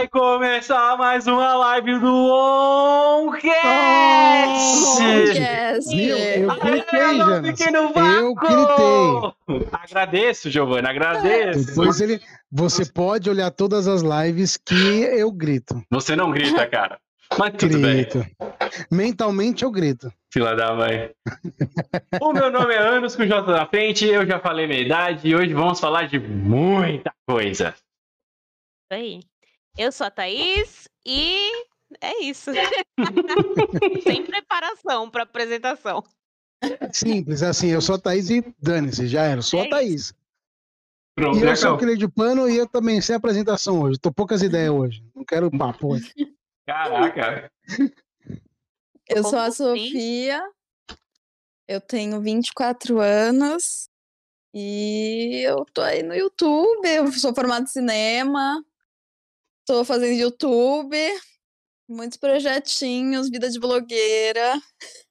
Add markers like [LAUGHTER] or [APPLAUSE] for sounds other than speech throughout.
Vai começar mais uma live do Oncast! Viu? Eu gritei, Aê, Jonas. fiquei no Eu vácuo! Agradeço, Giovanni, agradeço. Depois ele. Você pode olhar todas as lives que eu grito. Você não grita, cara. Mas tudo bem, Grito. Mentalmente eu grito. fila da mãe. O meu nome é Anos com J na frente, eu já falei minha idade e hoje vamos falar de muita coisa. Isso aí. Eu sou a Thaís e é isso. [LAUGHS] Sem preparação para apresentação. Simples, assim, eu sou a Thaís e dane-se, já era. Sou É a isso. Thaís. Pronto, E eu sou acabou. aquele de pano e eu também sei a apresentação hoje. Tô poucas ideias hoje. Não quero [LAUGHS] papo hoje. Caraca. Eu sou a assim? Sofia, eu tenho 24 anos e eu tô aí no YouTube. Eu sou formada em cinema, tô fazendo YouTube, muitos projetinhos, vida de blogueira,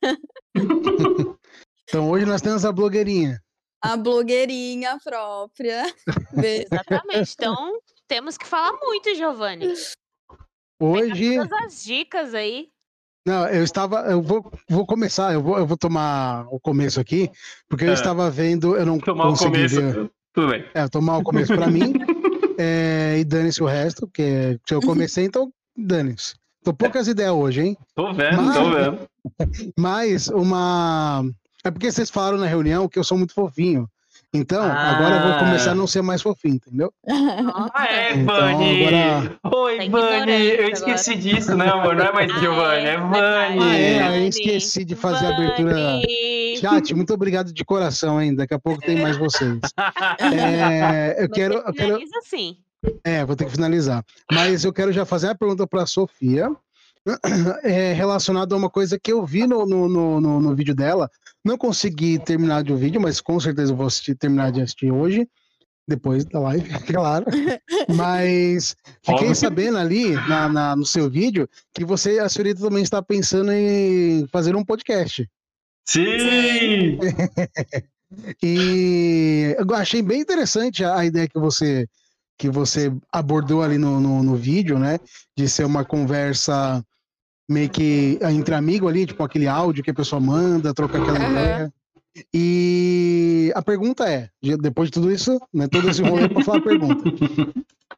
[LAUGHS] Então hoje nós temos a blogueirinha. a blogueirinha própria. [LAUGHS] Exatamente. Então, temos que falar muito, Giovanni. Hoje. Todas as dicas aí. Não, eu estava. Eu vou, vou começar, eu vou, eu vou tomar o começo aqui, porque eu É. estava vendo. Eu não Tomar o consegui começo. ver. Tudo bem. É, tomar o começo pra mim. [LAUGHS] é, e dane-se o resto, porque se eu comecei, então dane-se. Tô poucas ideias hoje, hein? Tô vendo, tô Mas- vendo. [LAUGHS] Mas uma. É porque vocês falaram na reunião que eu sou muito fofinho. Então, agora eu vou Ah. começar a não ser mais fofinho, entendeu? Ah, é, Então, Vani! agora- Oi, Tá Vani! Eu esqueci disso, né, amor? Não é mais Ah, Giovanni, é. Vani! Ah, é, eu esqueci de fazer a abertura. Chat, muito obrigado de coração, hein? Daqui a pouco tem mais vocês. É, eu quero, eu quero, finaliza assim. É, vou ter que finalizar. Mas eu quero já fazer a pergunta para a Sofia, é, relacionado a uma coisa que eu vi no, no, no, no- no vídeo dela. Não consegui terminar de o vídeo, mas com certeza eu vou assistir, terminar de assistir hoje, depois da live, [LAUGHS] claro. Mas fiquei sabendo ali na, na- no seu vídeo que você, a senhorita, também está pensando em fazer um podcast. Sim! [LAUGHS] E eu achei bem interessante a, ideia que você que você abordou ali no, no, no vídeo, né? De ser uma conversa meio que entre amigo ali, tipo aquele áudio que a pessoa manda, trocar aquela Aham. ideia. E a pergunta é, de- depois de tudo isso, né, todo esse rolê para falar a pergunta.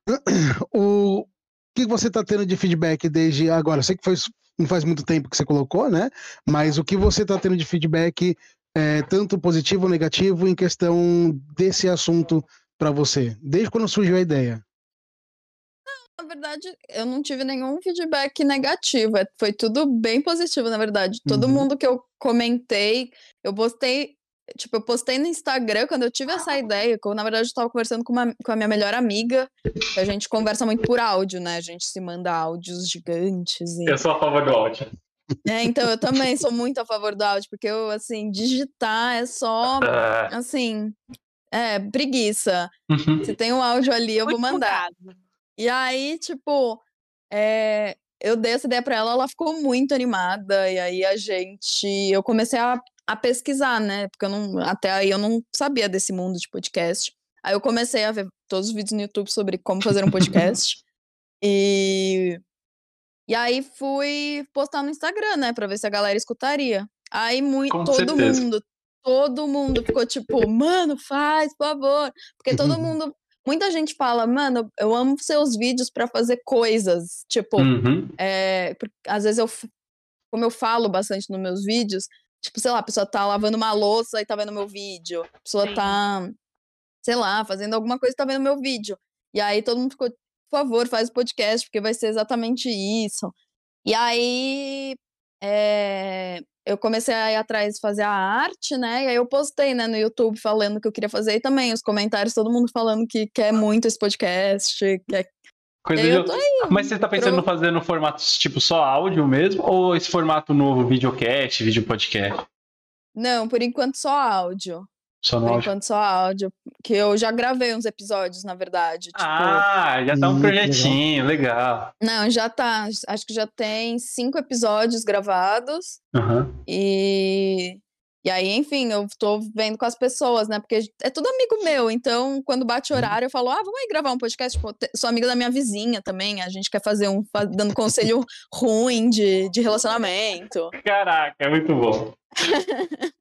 [LAUGHS] O que você está tendo de feedback desde agora? Eu sei que foi, não faz muito tempo que você colocou, né? Mas o que você está tendo de feedback é, tanto positivo ou negativo em questão desse assunto para você, desde quando surgiu a ideia. Na verdade, eu não tive nenhum feedback negativo, é- foi tudo bem positivo, na verdade. Todo Uhum. mundo que eu comentei, eu postei, tipo, eu postei no Instagram quando eu tive essa ideia, que eu, na verdade, eu tava conversando com, uma, com a minha melhor amiga, que a gente conversa muito por áudio, né? A gente se manda áudios gigantes e... Eu sou a favor do áudio. É, então, eu também sou muito a favor do áudio, porque eu, assim, digitar é só, Ah, assim, é, preguiça. uhum. Se tem um áudio ali, eu vou Muito mandar. bugado. E aí, tipo, é, eu dei essa ideia pra ela, ela ficou muito animada, e aí a gente. Eu comecei a, a pesquisar, né? Porque eu não, até aí eu não sabia desse mundo de podcast. Aí eu comecei a ver todos os vídeos no YouTube sobre como fazer um podcast. [LAUGHS] e. E aí fui postar no Instagram, né? Pra ver se a galera escutaria. Aí muito, Com todo certeza. mundo, todo mundo ficou tipo, mano, faz, por favor. Porque todo [LAUGHS] mundo Muita gente fala, mano, eu amo seus vídeos pra fazer coisas. Tipo, Uhum. é, às vezes eu, como eu falo bastante nos meus vídeos, tipo, sei lá, a pessoa tá lavando uma louça e tá vendo meu vídeo. A pessoa Sim. tá, sei lá, fazendo alguma coisa e tá vendo meu vídeo. E aí todo mundo ficou, por favor, faz o podcast, porque vai ser exatamente isso. E aí é, eu comecei a ir atrás de fazer a arte, né? E aí eu postei, né, no YouTube falando que eu queria fazer, e também os comentários, todo mundo falando que quer muito esse podcast, quer Coisa eu de- tô aí, Mas você tá pensando em pro- fazer no formato tipo só áudio mesmo? Ou esse formato novo, videocast, vídeo podcast? Não, por enquanto só áudio. Só no Por áudio? enquanto só áudio. Que eu já gravei uns episódios, na verdade. Tipo, Ah, já tá um Hum, que legal. projetinho, legal. não, já tá. Acho que já tem cinco episódios gravados. Aham. E. E aí, enfim, eu tô vendo com as pessoas, né? Porque é tudo amigo meu. Então, quando bate horário, eu falo, ah, vamos aí gravar um podcast. Te- sou amiga da minha vizinha também. A gente quer fazer um. dando conselho [LAUGHS] ruim de, de relacionamento. Caraca, é muito bom. [LAUGHS]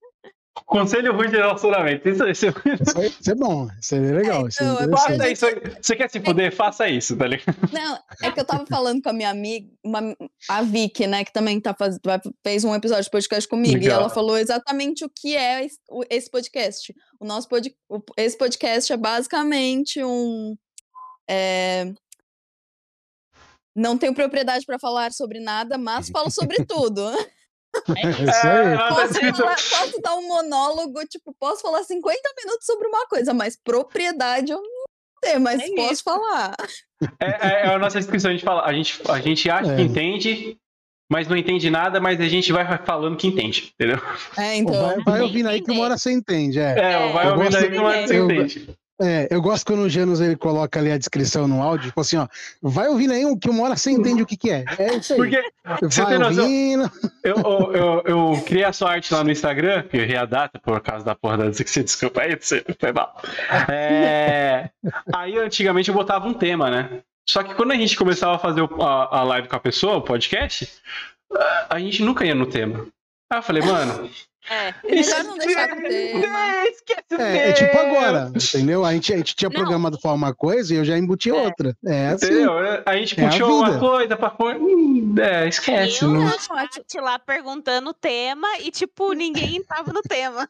Conselho ruim de relacionamento. Isso, isso, Isso, aí- isso é bom, isso é legal. É então, é faça isso. Você quer se fuder? Faça isso, tá ligado? Não, é que eu tava falando com a minha amiga, uma- a Vicky, né, que também tá faz, fez um episódio de podcast comigo, e Legal. ela falou exatamente o que é esse podcast. O nosso pod, o- esse podcast é basicamente um. é, não tenho propriedade para falar sobre nada, mas falo sobre tudo. [LAUGHS] É isso aí. ela tá Posso, falar- posso dar um monólogo, tipo, posso falar 50 minutos sobre uma coisa, mas propriedade eu não tenho, mas É posso isso. falar. É, é- é a nossa descrição, a gente fala, a gente, a gente acha que É. entende, mas não entende nada, mas a gente vai falando que entende, entendeu? É, então. vai, vai ouvindo aí que uma hora você entende. É. É, vai ouvindo aí que uma hora você eu- entende. É, eu gosto quando o Janus ele coloca ali a descrição no áudio, tipo assim, ó, vai ouvindo aí um que uma hora você entende o que, que é. É isso aí. Porque você vai ouvindo. eu, eu, eu, eu criei a sua arte lá no Instagram, que eu errei a data por causa da porra da você desculpa aí, você foi mal. É, aí antigamente eu botava um tema, né? Só que quando a gente começava a fazer a, a live com a pessoa, o podcast, a gente nunca ia no tema. Aí eu falei, mano, É. Melhor não deixar com o tema. É, esquece É, é tipo agora, entendeu? A gente, a gente tinha Não. programado falar uma coisa e eu já embuti É. outra. É assim. Entendeu? A gente É a puxou uma coisa pra pôr. hum, É, esquece. eu não- chat lá perguntando o tema e, tipo, ninguém tava no tema.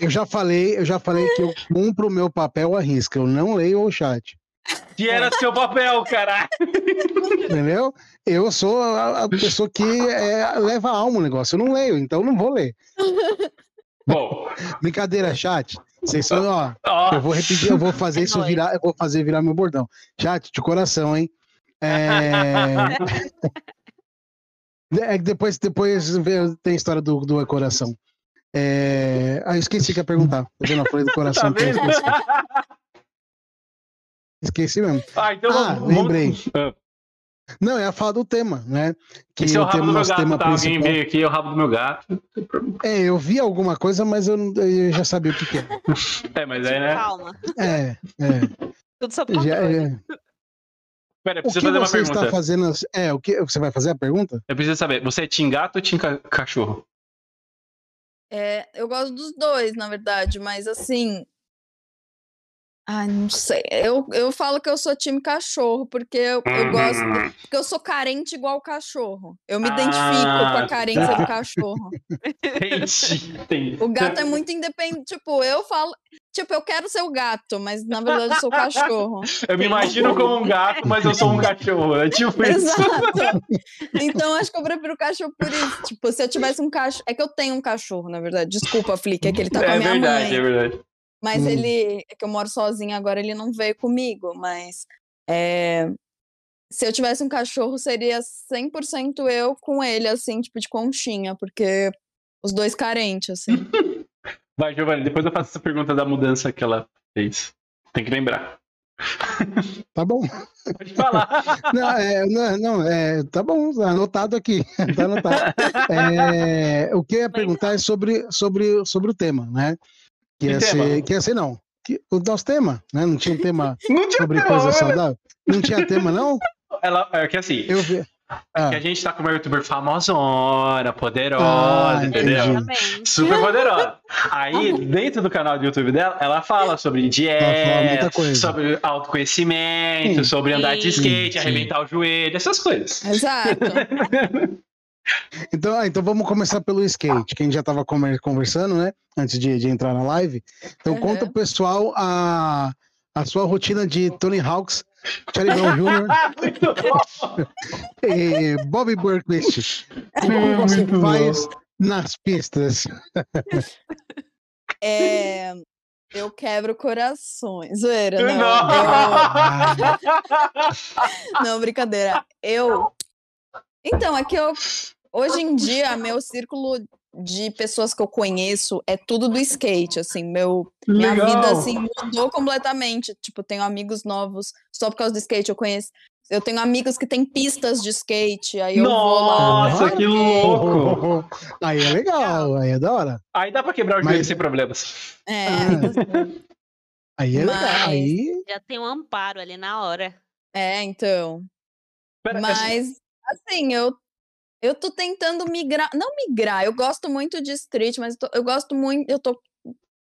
Eu já falei, eu já falei que eu [LAUGHS] cumpro o meu papel à risca, eu não leio o chat. Que era seu papel, caralho. Entendeu? Eu sou a, a pessoa que é, leva a alma o negócio. Eu não leio, então eu não vou ler. Bom, Brincadeira, chat. Vocês são, ó. ó. Eu vou repetir, eu vou fazer isso virar, eu vou fazer virar meu bordão. Chat, de coração, hein? É... [LAUGHS] é que depois, depois tem a história do, do coração. É... Ah, eu esqueci que ia perguntar. Tá vendo? Eu falei do Tá coração. que eu vendo? Esqueci. mesmo. Ah, então Ah, vamos- lembrei. Não, eu ia falar do tema, né? Que Esse é o rabo tema, do meu gato, tá? Alguém principal. veio aqui, é o rabo do meu gato. É, eu vi alguma coisa, mas eu, eu já sabia o que, que é. É, mas aí, né? Calma. É, é. Tudo sob Já- é. Pera, eu O preciso que fazer uma você está pergunta. fazendo? É, o que você vai fazer a pergunta? Eu preciso saber, você é team gato ou team ca- cachorro? É, eu gosto dos dois, na verdade, mas assim. Ai, não sei. Eu, eu falo que eu sou time cachorro, porque eu, eu gosto. Uhum. Porque eu sou carente igual o cachorro. Eu me identifico com Ah, a carência tá. do cachorro. Entendi, entendi. O gato é muito independente. Tipo, eu falo. Tipo, eu quero ser o gato, mas na verdade eu sou o cachorro. Eu me imagino como um gato, mas eu sou um cachorro. É tipo [LAUGHS] isso. Exato. Então acho que eu prefiro o cachorro por isso. Tipo, se eu tivesse um cachorro. É que eu tenho um cachorro, na verdade. Desculpa, Flick, é que ele tá com a É minha verdade, mãe. é verdade. Mas Hum. ele. É que eu moro sozinha agora, ele não veio comigo, mas. é, se eu tivesse um cachorro, seria 100% eu com ele, assim, tipo, de conchinha, porque os dois carentes, assim. [LAUGHS] Vai, Giovanni, depois eu faço essa pergunta da mudança que ela fez. Tem que lembrar. Tá bom. Pode falar. [LAUGHS] Não, é, não, não, é, tá bom, tá anotado aqui. Tá anotado. [LAUGHS] É, o que eu ia perguntar é sobre, sobre, sobre o tema, né? Que Que ia, ser, que ia ser, não. Que, o nosso tema, né? Não tinha um tema [LAUGHS] Não tinha sobre tema, coisa saudável? Não tinha tema, não? Ela, é que assim, Eu vi. Ah, que a gente tá com uma youtuber famosona, poderosa, Ah, entendeu? Super poderosa. Aí, dentro do canal do YouTube dela, ela fala sobre fala dieta, coisa. sobre autoconhecimento, Sim. sobre andar de Sim, skate, sim. arrebentar o joelho, essas coisas. Exato. [LAUGHS] Então, ah, então vamos começar pelo skate, que a gente já estava conversando, né? Antes de, de entrar na live. Então Uhum. conta pro pessoal a, a sua rotina de Tony Hawks, Charlie Brown [LAUGHS] Jr. [LAUGHS] E Bobby Burquist. Como você faz nas pistas? [LAUGHS] É, eu quebro corações. Zoeira, não. Não. eu- não, brincadeira. Eu. Então, é que eu. Hoje em dia, meu círculo de pessoas que eu conheço é tudo do skate, assim, meu minha vida assim mudou completamente. Tipo, tenho amigos novos só por causa do skate. Eu conheço, Eu tenho amigos que têm pistas de skate, aí eu vou lá. Nossa, que louco! [LAUGHS] Aí é legal, aí é da hora. Aí dá pra quebrar o Mas- joelho sem problemas. É, [LAUGHS] Aí é legal. Mas- Aí. Já tem um amparo ali na hora. é, então. Pera, Mas, assim, eu, eu tô tentando migrar. Não migrar, eu gosto muito de street, mas eu, tô- eu gosto muito. Eu tô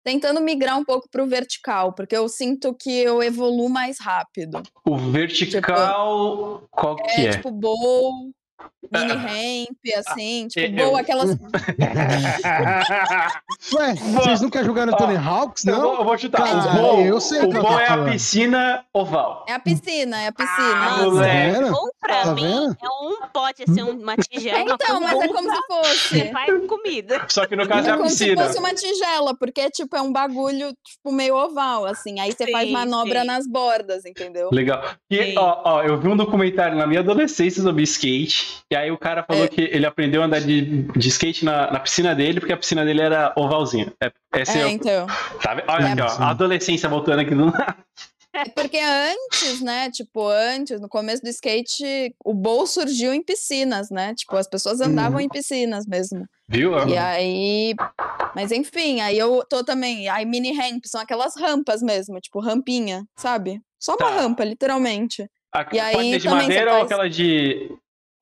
tentando migrar um pouco pro vertical, porque eu sinto que eu evoluo mais rápido. o vertical. Qual que É, é? tipo, bowl, mini [LAUGHS] ramp, assim, tipo, eu- bowl, aquelas. [LAUGHS] Ué, vocês nunca jogaram Ó, Tony Hawks, eu, vou, não? eu vou chutar. Cara, o bom, eu sei o bom tá é a piscina oval. É a piscina, é a piscina. Ah. Tá moleque. Ou pra Tá mim, vendo? é um pote, assim, uma tigela. uma Então, mas é como se Você fosse. faz comida. Só que no caso é É a como se piscina. fosse uma tigela, porque tipo, é um bagulho tipo, meio oval, assim. Aí você faz Sim, manobra sim. nas bordas, entendeu? Legal. E, Sim. ó, ó, eu vi um documentário na minha adolescência sobre skate. E aí o cara falou É. que ele aprendeu a andar de, de skate na, na piscina dele, porque a piscina dele era ovalzinha. É, esse é, É, então. tá? Olha Sim, aqui, ó. A adolescência voltando aqui do nada. É porque antes, né? Tipo, antes, no começo do skate, o bowl surgiu em piscinas, né? Tipo, as pessoas andavam em piscinas mesmo. Viu? E aí. Mas enfim, aí eu tô também. Aí mini ramp são aquelas rampas mesmo, tipo, rampinha, sabe? Só uma Tá. rampa, literalmente. A, E aí pode ser de madeira ou faz- aquela de.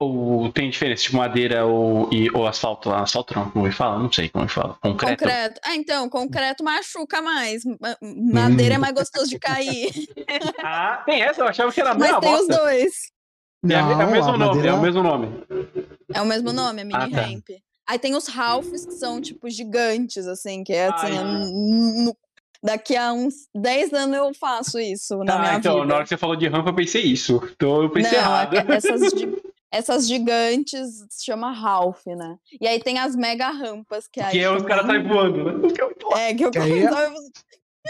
Ou tem diferença, tipo madeira ou, e, ou asfalto lá? Asfalto não, como ele fala? Não sei como ele fala. Concreto. Concreto. Ah, então, concreto machuca mais. Ma- Madeira é mais gostoso de cair. [LAUGHS] Ah, tem essa? Eu achava que era a Mas tem os bosta. dois. É, a- é o Não, mesmo a nome, madeira- é o mesmo nome. É o mesmo nome, é mini Ah, tá. ramp. Aí tem os Ralphs, que são, tipo, gigantes, assim, que é assim. Ai. é n- n- daqui a uns 10 anos eu faço isso na Ah, minha então, vida. na hora que você falou de rampa, eu pensei isso. Então eu pensei Não, errado. é- essas, gi- [LAUGHS] essas gigantes se chama Ralph, né? E aí tem as mega rampas, que aí. Que é os caras saem voando, né? Que [LAUGHS] é muito que eu Que aí é- sabe-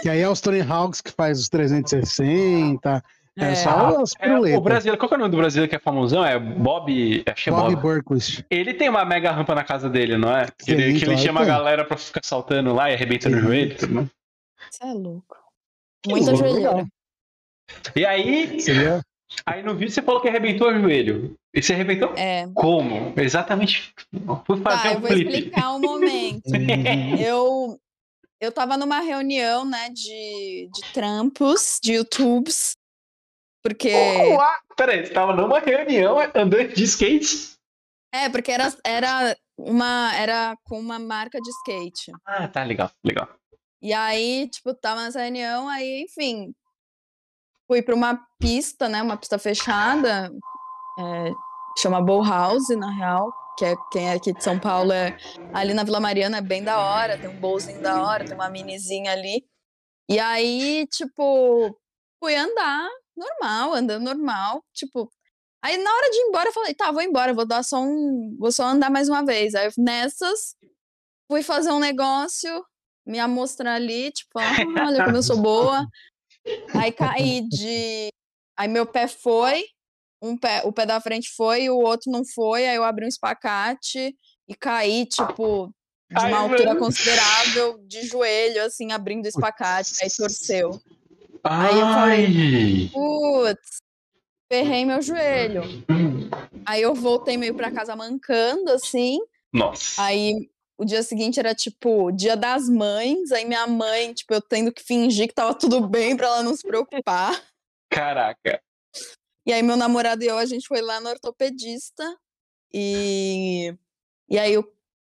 Que aí é os Tony Hawks que faz os 360. É, É. só as É, o brasileiro, qual que é o nome do brasileiro que é famosão? É Bob. Acho que é Bob Bob. Burquist. Ele tem uma mega rampa na casa dele, não é? Que ele, que ele chama a galera pra ficar saltando lá e arrebentando o joelho. tudo. Você é louco. Muita louco. joelheira. E aí, Seria. Aí no vídeo você falou que arrebentou o joelho. E você arrebentou É. como? Exatamente. Fui fazer Tá, eu um vou flip. explicar um momento. [LAUGHS] Eu eu tava numa reunião, né, de, de trampos, de YouTubes, porque Uá, Peraí, você tava numa reunião andando de skate? é, porque era era uma era com uma marca de skate. Ah, tá, legal, legal. E aí, tipo, tava nessa reunião, aí, enfim, fui pra uma pista, né, uma pista fechada, é, chama Bowl House, na real, que é quem é aqui de São Paulo é ali na Vila Mariana, é bem da hora, tem um bowlzinho da hora, tem uma minizinha ali. E aí, tipo, fui andar normal, andando normal, tipo, aí na hora de ir embora eu falei, tá, vou embora, vou dar só um, vou só andar mais uma vez. Aí nessas fui fazer um negócio, me amostrar ali, tipo, ah, olha como eu sou boa. [LAUGHS] Aí caí de. Aí meu pé foi, um pé, o pé da frente foi, o outro não foi, aí eu abri um espacate e caí, tipo, de Ai, uma altura mano. considerável, de joelho, assim, abrindo o espacate, aí Aí torceu. Ai, eu falei, Putz, ferrei meu joelho. Aí eu voltei meio pra casa mancando, assim. Nossa. Aí o dia seguinte era tipo dia das mães, aí minha mãe, tipo, eu tendo que fingir que tava tudo bem pra ela não se preocupar. Caraca. E aí meu namorado e eu, a gente foi lá no ortopedista e e aí eu,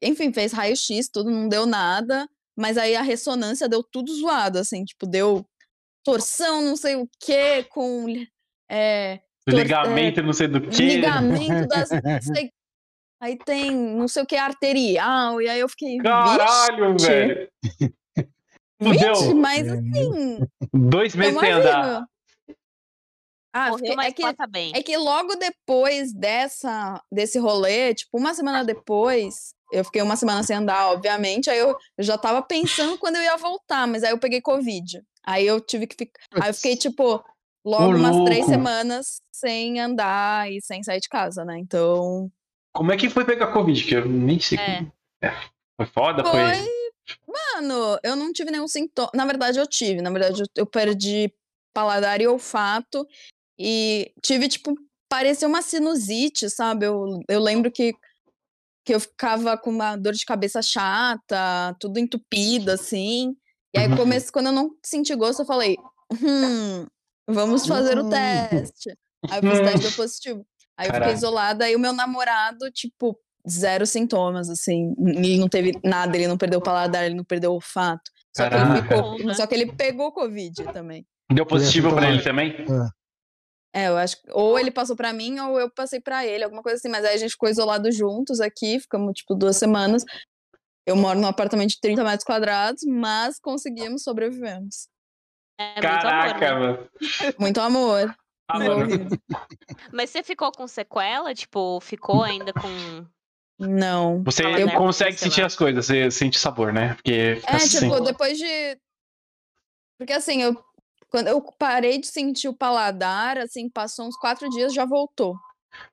enfim, fez raio-x, tudo não deu nada, mas aí a ressonância deu tudo zoado, assim, tipo, deu torção, não sei o quê, com é, tor- Ligamento, não sei do que. ligamento das. não sei- [LAUGHS] aí tem não sei o que arterial, e aí eu fiquei. Caralho, vixe, velho. Tu [LAUGHS] vixe, deu mas É. assim. dois meses sem andar. Ah, mas é, que, é que logo depois dessa, desse rolê, tipo, uma semana depois, eu fiquei uma semana sem andar, obviamente, aí eu, eu já tava pensando quando eu ia voltar, mas aí eu peguei Covid. Aí eu tive que ficar. Aí eu fiquei, tipo, logo Ô, umas três louco. semanas sem andar e sem sair de casa, né? Então. Como é que foi pegar Covid? Que eu nem sei. É. como- É. Foi foda? Foi. Foi. Mano, eu não tive nenhum sintoma. Na verdade, eu tive. Na verdade, eu- perdi paladar e olfato. e tive, tipo, parecia uma sinusite, sabe? Eu, eu lembro que, que eu ficava com uma dor de cabeça chata, tudo entupido, assim. E aí, Uhum. comece, quando eu não senti gosto, eu falei, hum, vamos fazer o Hum. teste. Aí eu fiz teste deu positivo. Aí eu fiquei isolada, aí o meu namorado, tipo, zero sintomas, assim. Ele não teve nada, ele não perdeu o paladar, ele não perdeu o olfato. Só que, ficou, Porra. só que ele pegou Covid também. Deu positivo pra ele também? É, eu acho que ou ele passou pra mim ou eu passei pra ele, alguma coisa assim. Mas aí a gente ficou isolado juntos aqui, ficamos tipo duas semanas. Eu moro num apartamento de 30 metros quadrados, mas conseguimos, sobrevivemos. É muito Caraca, amor, né? mano. Muito amor Ah. Mas você ficou com sequela? Tipo, ficou ainda com. Não. Você Fala, né? consegue Sei sentir lá. as coisas, você sente sabor, né? Porque É, assim. tipo, depois de. Porque assim, eu. Quando eu parei de sentir o paladar, assim, passou uns quatro dias, já voltou.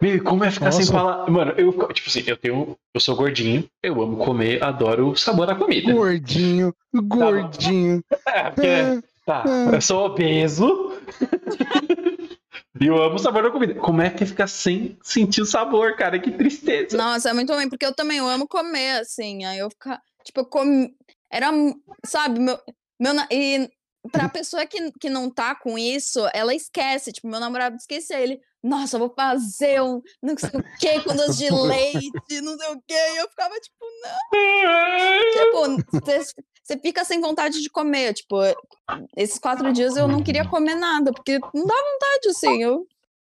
Meu, como é ficar sem Nossa. falar? Mano, eu, tipo assim, eu tenho. Eu sou gordinho, eu amo comer, adoro o sabor da comida. Gordinho, gordinho. [LAUGHS] É, porque. Tá, eu sou obeso. [LAUGHS] e eu amo o sabor da comida. Como é que fica sem sentir o sabor, cara? Que tristeza. Nossa, é muito ruim, porque eu também eu amo comer, assim. Aí eu ficar. Tipo, eu comi. Era. Sabe, meu. meu e pra pessoa que, que não tá com isso, ela esquece. Tipo, meu namorado esquecia ele. Nossa, eu vou fazer um não sei o quê com doce de [LAUGHS] leite, não sei o quê. E eu ficava, tipo, não. [LAUGHS] Tipo, você fica sem vontade de comer. Tipo, esses quatro dias eu não queria comer nada, porque não dá vontade, assim. Eu,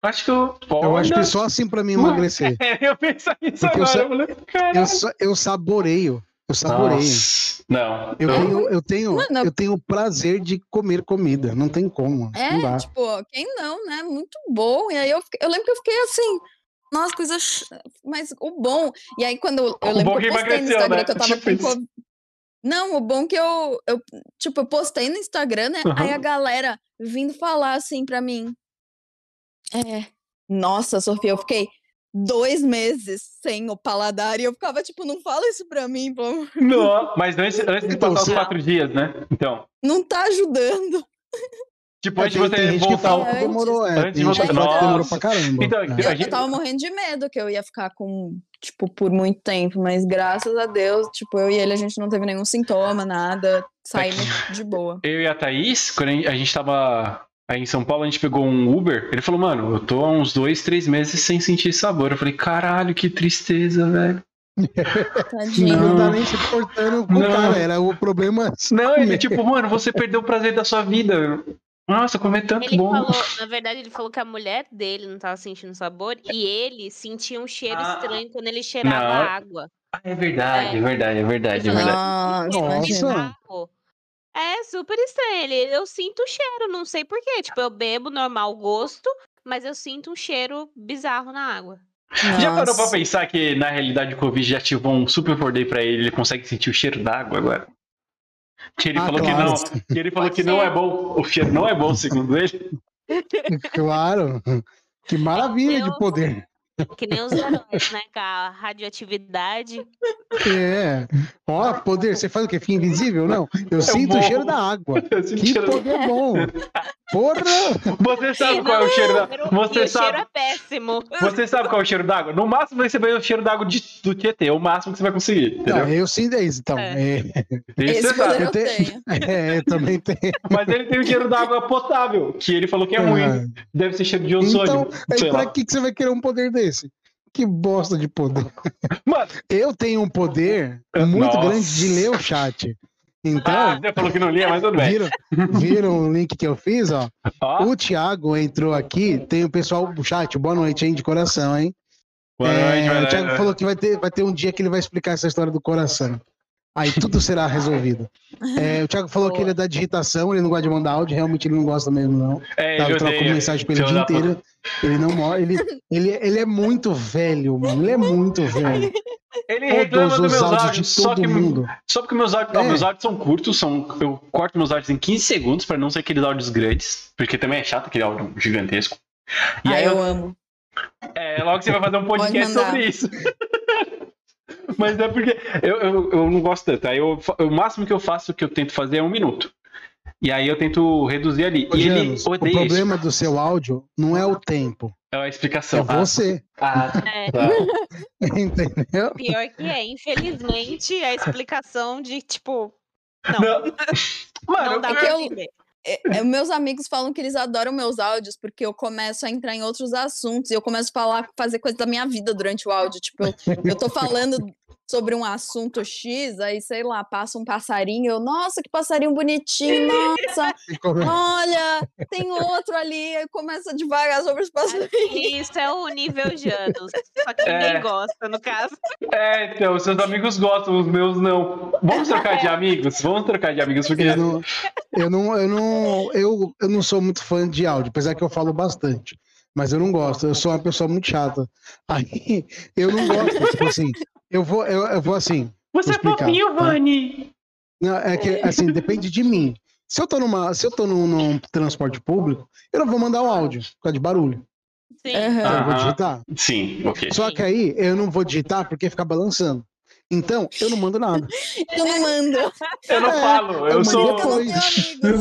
Acho que eu. Eu acho que só assim pra mim emagrecer. [LAUGHS] É, eu pensei nisso Porque agora. sa- Eu falei, caralho. Eu, sa- eu saboreio. Eu saboreio. Nossa, Não. Eu tenho, eu tenho, Mano, eu tenho o prazer de comer comida. Não tem como. É, não tipo, quem não, né? Muito bom. E aí eu, eu lembro que eu fiquei assim, nossa, coisa. ch- Mas o bom. E aí quando eu, eu lembro que eu postei no Instagram né? que eu tava Tipo com. Não, o bom que eu, eu, tipo, eu postei no Instagram, né? Aí Aham. a galera vindo falar assim pra mim. É. Nossa, Sofia, eu fiquei dois meses sem o paladar e eu ficava tipo, não fala isso pra mim, amor. Não, mas antes, antes de Então, passar os quatro dias, né? Então. Não tá ajudando. [LAUGHS] Tipo, É, antes de tem, tem você que voltar. fala Antes. demorou, é. Antes de Tem que demorou pra caramba. Então, É. Eu, gente- eu tava morrendo de medo que eu ia ficar com, tipo, por muito tempo, mas graças a Deus, tipo, eu e ele, a gente não teve nenhum sintoma, nada, saímos de boa. eu e a Thaís, quando a gente- tava aí em São Paulo, a gente pegou um Uber. Ele falou, mano, eu tô há uns dois, três meses sem sentir sabor. Eu falei, caralho, que tristeza, velho. [LAUGHS] Tadinho. Não, Não. tá nem se portando com o Não. cara. Era o problema. Não, ele, tipo, mano, você perdeu o prazer da sua vida. Nossa, comer tanto Ele bom. falou, [LAUGHS] na verdade, ele falou que a mulher dele não tava sentindo sabor e ele sentia um cheiro Ah. estranho quando ele cheirava Não. a água. Ah, é verdade, é verdade, é verdade, é verdade. Nossa. Nossa. É super estranho. Ele, eu sinto o cheiro, não sei porquê. Tipo, eu bebo normal gosto, mas eu sinto um cheiro bizarro na água. Já parou pra Nossa. pensar que na realidade o Covid já ativou um super poder pra ele, ele consegue sentir o cheiro d'água agora? Que ele Ah, falou claro. que não, que ele falou Pode que não é bom, o cheiro não é bom segundo ele. [LAUGHS] Claro. Que maravilha de Eu- poder. Que nem os heróis, né? Com a radioatividade. É. Ó, poder. Você faz o quê? Fica invisível? Não. Eu sinto o morro. cheiro da água. [LAUGHS] Eu sinto Que cheiro- poder bom. Porra! Você sabe qual é o cheiro da... Você o cheiro sabe, é péssimo. você sabe qual é o cheiro d'água? No máximo você vai ver o cheiro d'água de- do Tietê, é o máximo que você vai conseguir, entendeu? Não, eu sinto isso, então. É. É. Isso Esse sabe. eu Eu tenho- tenho. É, eu também tenho. Mas ele tem o cheiro d'água potável, que ele falou que é ruim. Ah, Deve ser cheiro de ozônio. Então, aí pra lá. que você vai querer um poder desse? Que bosta de poder. Mano, Eu tenho um poder Ah, muito nossa. grande de ler o chat. ah, Então, você falou que não lia, mas tudo bem. viram, viram o link que eu fiz, ó. Ó, O Thiago entrou aqui, tem o pessoal do chat, boa noite, hein, de coração, hein? boa É, noite, o. Thiago falou que vai ter, vai ter um dia que ele vai explicar essa história do coração. Aí tudo será resolvido. É, o Thiago falou que Boa. ele é da digitação, ele não gosta de mandar áudio, realmente ele não gosta mesmo, não. É, Tá, troco odeia. mensagem pra ele o dia inteiro. Ele não mora. Ele, ele, ele é muito velho, mano. Ele é muito velho. Ele reclama Todos dos os meus áudios áudios, de só todo que, mundo. só porque meus áudios, É. meus áudios são curtos, são, eu corto meus áudios em 15 segundos pra não ser aqueles áudios grandes, porque também é chato aquele áudio gigantesco. E Ah, aí, eu eu, amo. é, logo você vai fazer um podcast sobre isso. Mas é porque eu, eu, eu não gosto tanto. Aí eu, o máximo que eu faço, que eu tento fazer é um minuto. E aí eu tento reduzir ali. Ô, e ele Janus, o odeia problema do seu áudio não é o tempo, isso. É a é explicação. você. Ah, É, tá. [LAUGHS] Entendeu? pior que é. Infelizmente, a explicação de, tipo. Não, Não. não, Mano, dá é pra eu- entender. É, é, meus amigos falam que eles adoram meus áudios porque eu começo a entrar em outros assuntos e eu começo a falar, fazer coisa da minha vida durante o áudio. Tipo, eu, eu tô falando sobre um assunto X, aí sei lá, passa um passarinho, eu, nossa, que passarinho bonitinho, nossa, olha, tem outro ali, aí começa devagar sobre os passarinhos. Isso é o nível Janus. Só que É. ninguém gosta, no caso. É, então, seus amigos gostam, os meus não. Vamos trocar de [LAUGHS] amigos? Vamos trocar de amigos, porque. Eu não, eu não, eu não, eu, eu não sou muito fã de áudio, apesar que eu falo bastante. Mas eu não gosto, eu sou uma pessoa muito chata. Aí eu não gosto, tipo assim, eu vou, eu, eu vou assim. Você é explicar, fofinho, tá? Vani! Não, é que assim, depende de mim. Se eu tô numa, se eu tô num, num transporte público, eu não vou mandar o áudio, por causa de barulho. Sim. Aham. Eu vou digitar. Sim, ok. Só que aí eu não vou digitar porque fica balançando. Então, eu não mando nada. [LAUGHS] Eu não mando. Eu não É, falo, eu eu sou.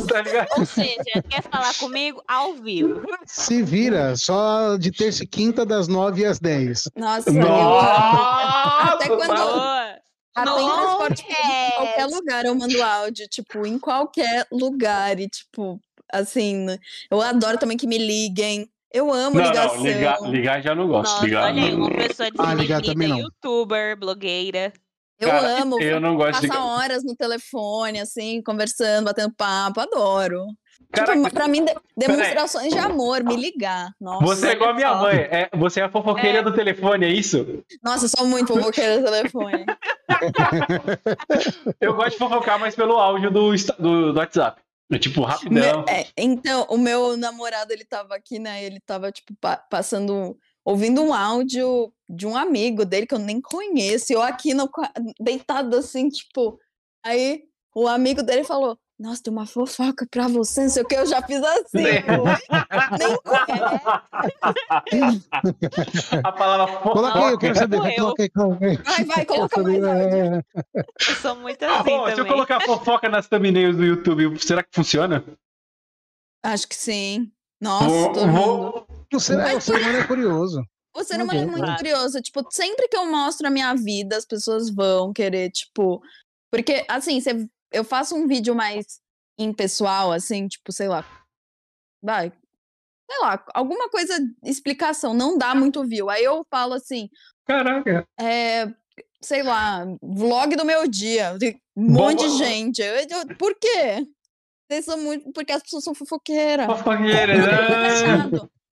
Tá ligado? Ou seja, quer falar comigo ao vivo. Se vira, só de terça e quinta, das nove às dez. Nossa, Nossa! Até quando- Boa. Até em transporte público, em qualquer lugar eu mando áudio, tipo, em qualquer lugar. E, tipo, assim, eu adoro também que me liguem. Eu amo Não, ligação. não, ligar, ligar já não gosto. Nossa, ligar, olha aí, uma pessoa Ah, ligar também não. youtuber, blogueira. Eu Cara, amo Eu não gosto de passar ligar. horas no telefone, assim, conversando, batendo papo, adoro. Caraca, tipo, pra mim, de- demonstrações de amor, me ligar. Nossa, você é igual a minha mãe. É, você é a fofoqueira É. do telefone, é isso? Nossa, eu sou muito fofoqueira no telefone. [LAUGHS] Eu gosto de fofocar, mas pelo áudio do, do, do WhatsApp. É tipo, rapidão. Me- é, então, o meu namorado, ele tava aqui, né? Ele tava, tipo, pa- passando, ouvindo um áudio de um amigo dele que eu nem conheço. Eu aqui no, deitado assim, tipo. Aí o amigo dele falou: Nossa, tem uma fofoca pra você, não sei o que. Eu já fiz assim. Nem [LAUGHS] A palavra Coloca aí, eu quero saber. Eu. Coloca aí, coloca aí. Vai, vai, coloca mais é. Eu sou muito assim Pô, se eu também. colocar fofoca nas thumbnails do YouTube, será que funciona? Acho que sim. Nossa, Vou- todo mundo. vou- O ser, é, o ser humano é curioso. O ser Não humano é muito curioso. Tipo, sempre que eu mostro a minha vida, as pessoas vão querer, tipo. Porque, assim, cê- eu faço um vídeo mais impessoal, assim, tipo, sei lá. Vai. Sei lá, alguma coisa, explicação, não dá muito view. Aí eu falo assim, Caraca. é, sei lá, vlog do meu dia. Um monte de Boa. gente. Eu- eu- por quê? Vocês são muito. Porque as pessoas são fofoqueiras. Fofoqueira, né?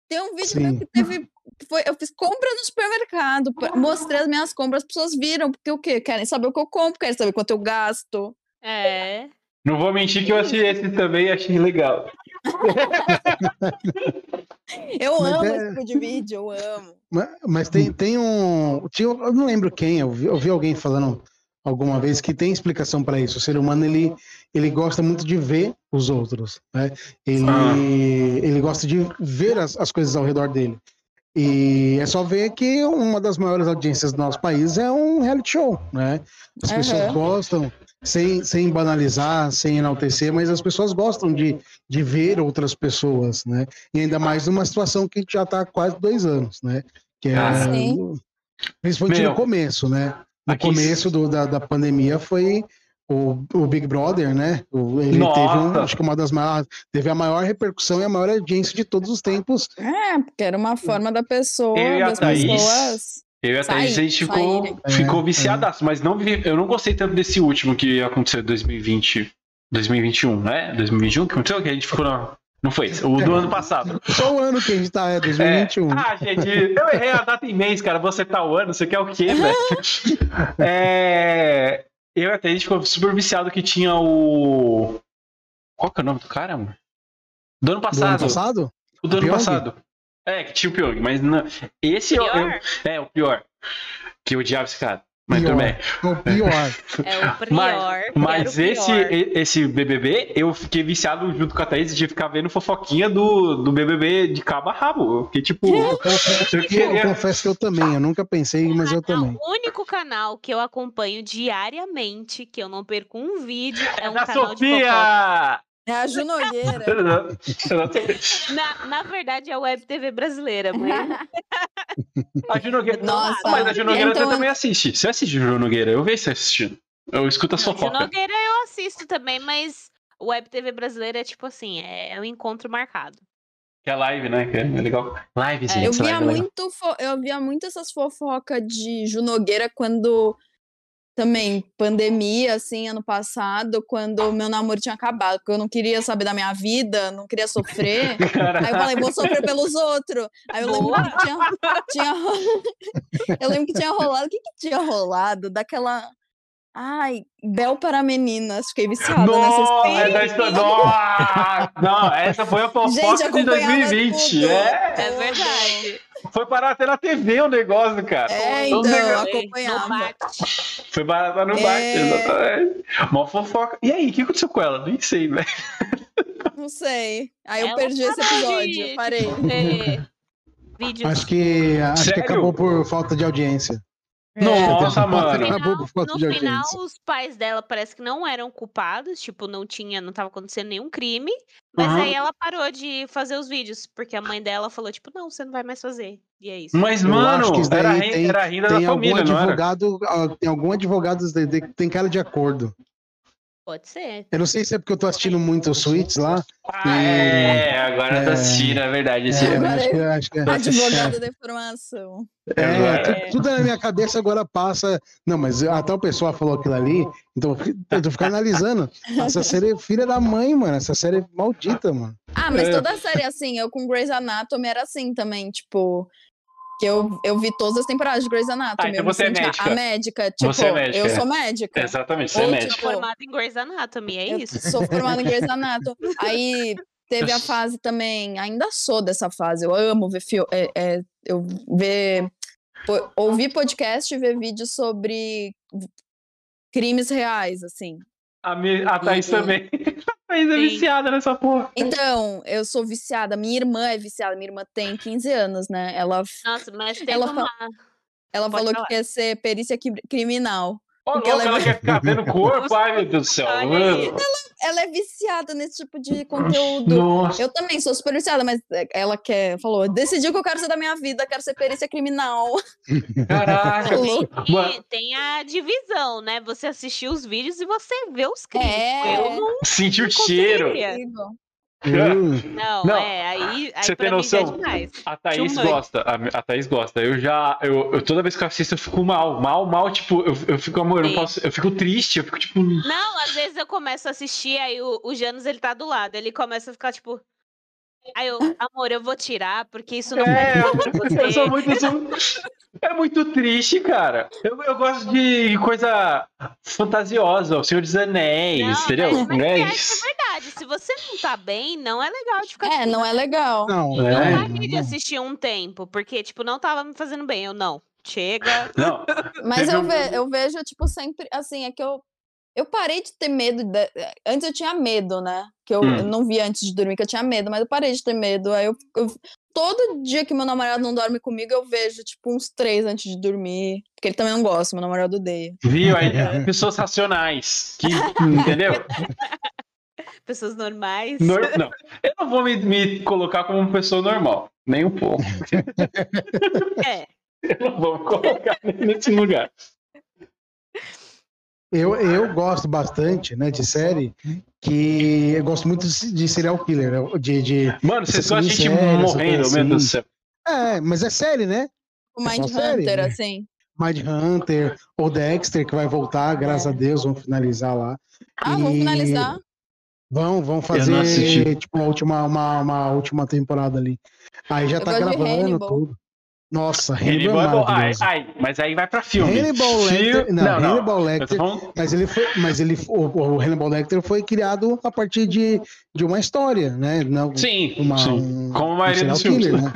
Tem um vídeo meu Sim. que teve. Foi, eu fiz compra no supermercado. Mostrei as minhas compras, as pessoas viram. Porque o quê? Querem saber o que eu compro, querem saber quanto eu gasto. É. Não vou mentir que eu assisti esse também e achei legal. [LAUGHS] Eu Mas amo é- esse tipo de vídeo, eu amo. Mas, mas tem, tem um. Tinha, eu não lembro quem, eu vi, eu vi alguém falando alguma vez que tem explicação para isso. O ser humano ele, ele gosta muito de ver os outros. Né? Ele, Ah. ele gosta de ver as, as coisas ao redor dele. E é só ver que uma das maiores audiências do nosso país é um reality show, né? As pessoas gostam, sem, sem banalizar, sem enaltecer, mas as pessoas gostam de, de ver outras pessoas, né? E ainda mais numa situação que já está há quase dois anos, né? Que é, Ah, sim. principalmente Meu, no começo, né? No aqui- começo do- da, da pandemia foi o, o Big Brother, né? Ele Nossa. teve, um, acho que uma das maiores, teve a maior repercussão e a maior audiência de todos os tempos. É, porque era uma forma da pessoa, Eu das Thaís- pessoas. Eu e a Sair- gente ficou, ficou É, viciadaço, mas não, eu não gostei tanto desse último que aconteceu em 2020, 2021, né? 2021 que aconteceu, que a gente ficou na... Não foi o do ano passado. Só o ano que a gente tá, é 2021. Ah, gente, eu errei a data em mês, cara. Você tá o ano, você quer o quê, velho? [LAUGHS] é... Eu e a Thaís ficou super viciado que tinha o. Qual que é o nome do cara, mano? Do ano Do ano passado. passado? O do ano Pyong? passado. É, que tinha o Pyong, mas não... esse eu, eu- Pior? é o pior. Que eu odiava esse cara. Mas Pior. bem. O pior. [LAUGHS] É o prior. [LAUGHS] Mas, mas o esse, pior. esse BBB, eu fiquei viciado junto com a Thaís de ficar vendo fofoquinha do, do BBB de cabo a rabo. Eu fiquei tipo. Eu confesso, Eu que- queria- eu confesso que eu também, eu nunca pensei, mas eu também. O único canal que eu acompanho diariamente, que eu não perco um vídeo, é um da canal. Sofia! É a Ju Nogueira. Exatamente. Na, na verdade, é a Web TV brasileira, mas A Ju Nogueira. Nossa, Mas a Ju Nogueira então- também assiste. Você assiste Ju Nogueira? Eu vejo você assistindo. Eu escuto a Ju fofoca. Nogueira eu assisto também, mas Web TV brasileira é tipo assim, é um encontro marcado. Que é live, né? Que é legal. Live, gente. Eu via live, é legal. muito, fo- eu via muito essas fofocas de Ju Nogueira quando também pandemia, assim, ano passado, quando o meu namoro tinha acabado, porque eu não queria saber da minha vida, não queria sofrer. Cara, [LAUGHS] Aí eu falei, vou sofrer pelos outros. Aí eu lembro que tinha, tinha [LAUGHS] Eu lembro que tinha rolado. O que, que tinha rolado? Daquela. Ai, Bel para meninas. Fiquei viciada nessa Nossa, é da história. Nossa! Não, essa foi a [LAUGHS] fofoca de acompanhava 2020. tudo. É, É verdade. foi parar até na TV o negócio, cara. É, então, negócio- acompanhava. bate. Foi parar no bate, É. exatamente. Mó fofoca. E aí, o que aconteceu com ela? Nem sei, velho. Não sei. Aí eu Ela perdi esse episódio. Parei. vídeos. Acho que, acho que acabou por falta de audiência. É. Nossa, mano. Por falta no final, os pais dela parece que não eram culpados, tipo, não tinha, não tava acontecendo nenhum crime, mas Aham. aí ela parou de fazer os vídeos, porque a mãe dela falou, tipo, não, você não vai mais fazer. E é isso. Mas, Eu mano, acho que isso daí era, tem- era a renda da Tem algum família, não era? advogado, ah, tem algum advogado tem cara de acordo. Pode ser. Eu não sei se é porque eu tô assistindo muito os suítes lá. Ah, é, agora É. tá assistindo, é verdade. Esse... É, Agora acho que, acho que, Advogado da informação. é, É. tu- tudo na minha cabeça agora passa. Não, mas a tal pessoa falou aquilo ali, então eu tô ficando analisando. Essa série é filha da mãe, mano. Essa série é maldita, mano. Ah, mas É. toda série assim, eu com Grey's Anatomy era assim também, tipo. Que eu, eu vi todas as temporadas de Grey's Anatomy. Ah, então você é médica. A médica, tipo, Você é médica, eu é. sou médica. Exatamente, você é Ou, médico. tipo, Formado em Grey's Anatomy, é eu isso. sou formada em Grey's Anatomy. Aí teve a fase também, ainda sou dessa fase. Eu amo ver filme, eu ver po- ouvir podcast e ver vídeos sobre crimes reais, assim. A, mi- a Thaís Uhum. também. [LAUGHS] A Thaís é viciada nessa porra. Então, eu sou viciada. Minha irmã é viciada. Minha irmã tem 15 anos, né? Ela, Nossa, mas tem Ela uma... ela Pode falou falar. que quer ser perícia cri- criminal. Ô, louco, ela ela, é- quer ficar [LAUGHS] vendo corpo. Ai, meu Deus do céu. Mano. Ela é viciada nesse tipo de conteúdo. Nossa. Eu também sou super viciada, mas é, ela quer, falou, decidiu o que eu quero ser da minha vida, quero ser perícia criminal. [LAUGHS] Caraca. E tem a divisão, né? Você assistir os vídeos e você vê os crimes. É. Eu não sentiu o cheiro. Hum, Não, Não, é, aí, aí você pra tem é noção? demais. A Thaís Too gosta, a, a Thaís gosta. Eu já, eu, eu- toda vez que eu assisto, eu fico mal, mal, mal, tipo, eu, eu fico, amor, eu, posso, eu fico triste, eu fico tipo, Não, às vezes eu começo a assistir, aí o, o Janus ele tá do lado, ele começa a ficar tipo. Aí eu, amor, eu vou tirar, porque isso não É, pra você. eu sou muito, eu sou- é muito triste, cara. Eu, eu gosto de coisa fantasiosa, o Senhor dos Anéis, Não, entendeu? mas- mas é é, isso. é verdade. Se você não tá bem, não é legal de ficar É, não é legal. não, É. Eu não, parei de não. assistir um tempo, porque, tipo, não tava me fazendo bem. Eu, não, chega. Não, Mas eu, ve- eu vejo, tipo, sempre, assim, é que eu, eu parei de ter medo, de- antes eu tinha medo, né, que eu, Hum. eu não via antes de dormir que eu tinha medo, mas eu parei de ter medo, aí eu, eu- todo dia que meu namorado não dorme comigo, eu vejo, tipo, uns três antes de dormir, porque ele também não gosta, meu namorado odeia. viu? Aí, pessoas racionais, que, entendeu? [LAUGHS] Pessoas normais. Nor- não, eu não vou me, me colocar como uma pessoa normal, nem um pouco. É. [LAUGHS] Eu não vou me colocar nesse lugar. Eu, eu gosto bastante, né, de série, que eu gosto muito de serial killer, de, de... Mano, vocês Essa gostam de gente série, morrendo, coisa meu Deus do assim. céu. É, mas é série, né? O É só Mind série, Hunter, né? assim. Mind Hunter, ou Dexter, que vai voltar, graças a Deus, vamos finalizar lá. Ah, E- finalizar? Vão, vão fazer tipo uma última, uma, uma última temporada ali. Aí já Eu tá gravando tudo. Nossa, Hannibal Hannibal é é bom. Ai, ai, mas aí vai pra filme. Hannibal Fil- Lecter, não, não, não. Hannibal Eu tô Lecter, falando- mas ele foi, mas ele, o, o Hannibal Lecter foi criado a partir de, de uma história, né? Não, Sim, uma, sim. um, Como a maioria um dos filmes. né?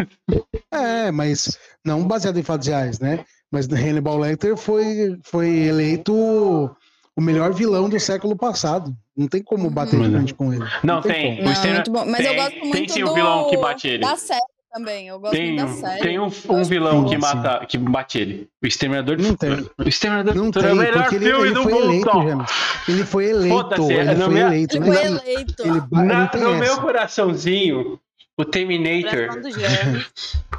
É, mas não baseado em fatos reais, né? Mas Hannibal Lecter foi, foi eleito o melhor vilão do século passado. Não tem como bater de Uhum. frente com ele. Não, tem. como. O Não, Stena- muito bom. Mas eu tem- gosto tem muito sim o do... vilão que bate ele. da série também. Eu gosto Tem, muito da série. tem um, um vilão que mata, que bate ele. O Exterminador do Não Futuro. O Exterminador do Não Futuro tem, é o melhor porque ele, filme ele do foi eleito, mundo. Ele foi eleito. Ele no foi meu- eleito. Ele foi dá- eleito. tem no meu coraçãozinho, o Terminator,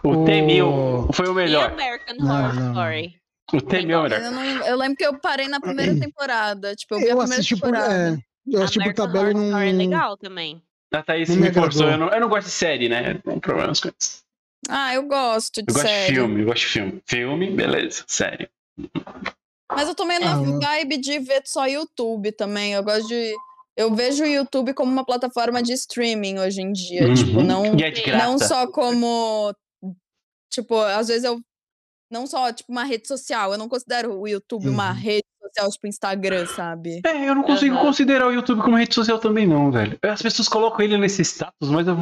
o O- T-1000 foi o melhor. American Horror não. Story. O T-1000 Mas era. Eu, lembro que eu parei na primeira temporada. Tipo, eu vi a Eu primeira assisti por. temporada. É, eu assisti por tabela e é não. legal também. A Thaís Não me me forçou. Eu não, eu não gosto de série, né? Tem problemas com isso. Ah, eu gosto de Eu gosto de série. filme, eu gosto de filme. Filme, beleza. Série. Mas eu tô meio Ah, na eu- vibe de ver só YouTube também. Eu gosto de. Eu vejo o YouTube como uma plataforma de streaming hoje em dia. Tipo, Uhum. não, E é de graça. não só como. Tipo, às vezes eu. Não só, tipo, uma rede social. Eu não considero o YouTube uma Uhum. rede social, tipo, Instagram, sabe? É, eu não consigo considerar o YouTube como rede social também, não, velho. As pessoas colocam ele nesse status, mas eu...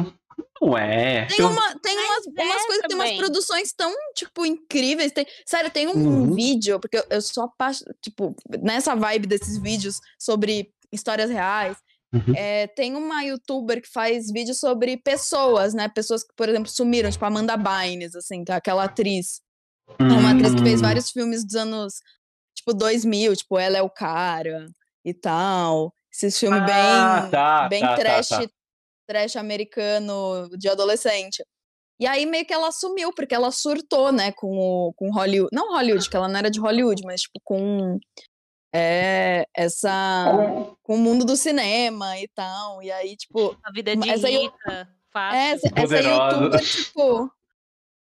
não é. Tem, Eu- uma, tem umas, Mas é umas coisas, tem umas produções tão, tipo, incríveis. Tem, sério, tem um Uhum. vídeo, porque eu, eu sou apaixonada, tipo, nessa vibe desses vídeos sobre histórias reais. Uhum. é, tem uma youtuber que faz vídeos sobre pessoas, né? Pessoas que, por exemplo, sumiram, tipo Amanda Bynes, assim, que é aquela atriz. É uma atriz que fez Hum. vários filmes dos anos, tipo, 2000, tipo, Ela é o Cara e tal. Esses filmes Ah, bem, tá, bem tá, tá, trash, tá. trash americano de adolescente. E aí meio que ela sumiu, porque ela surtou, né, com o com Hollywood. Não Hollywood, que ela não era de Hollywood, mas tipo, com é, essa. com o mundo do cinema e tal. E aí, tipo, A vida de Mas aí eu- rica, fácil. essa, essa Poderosa. youtuber, tipo,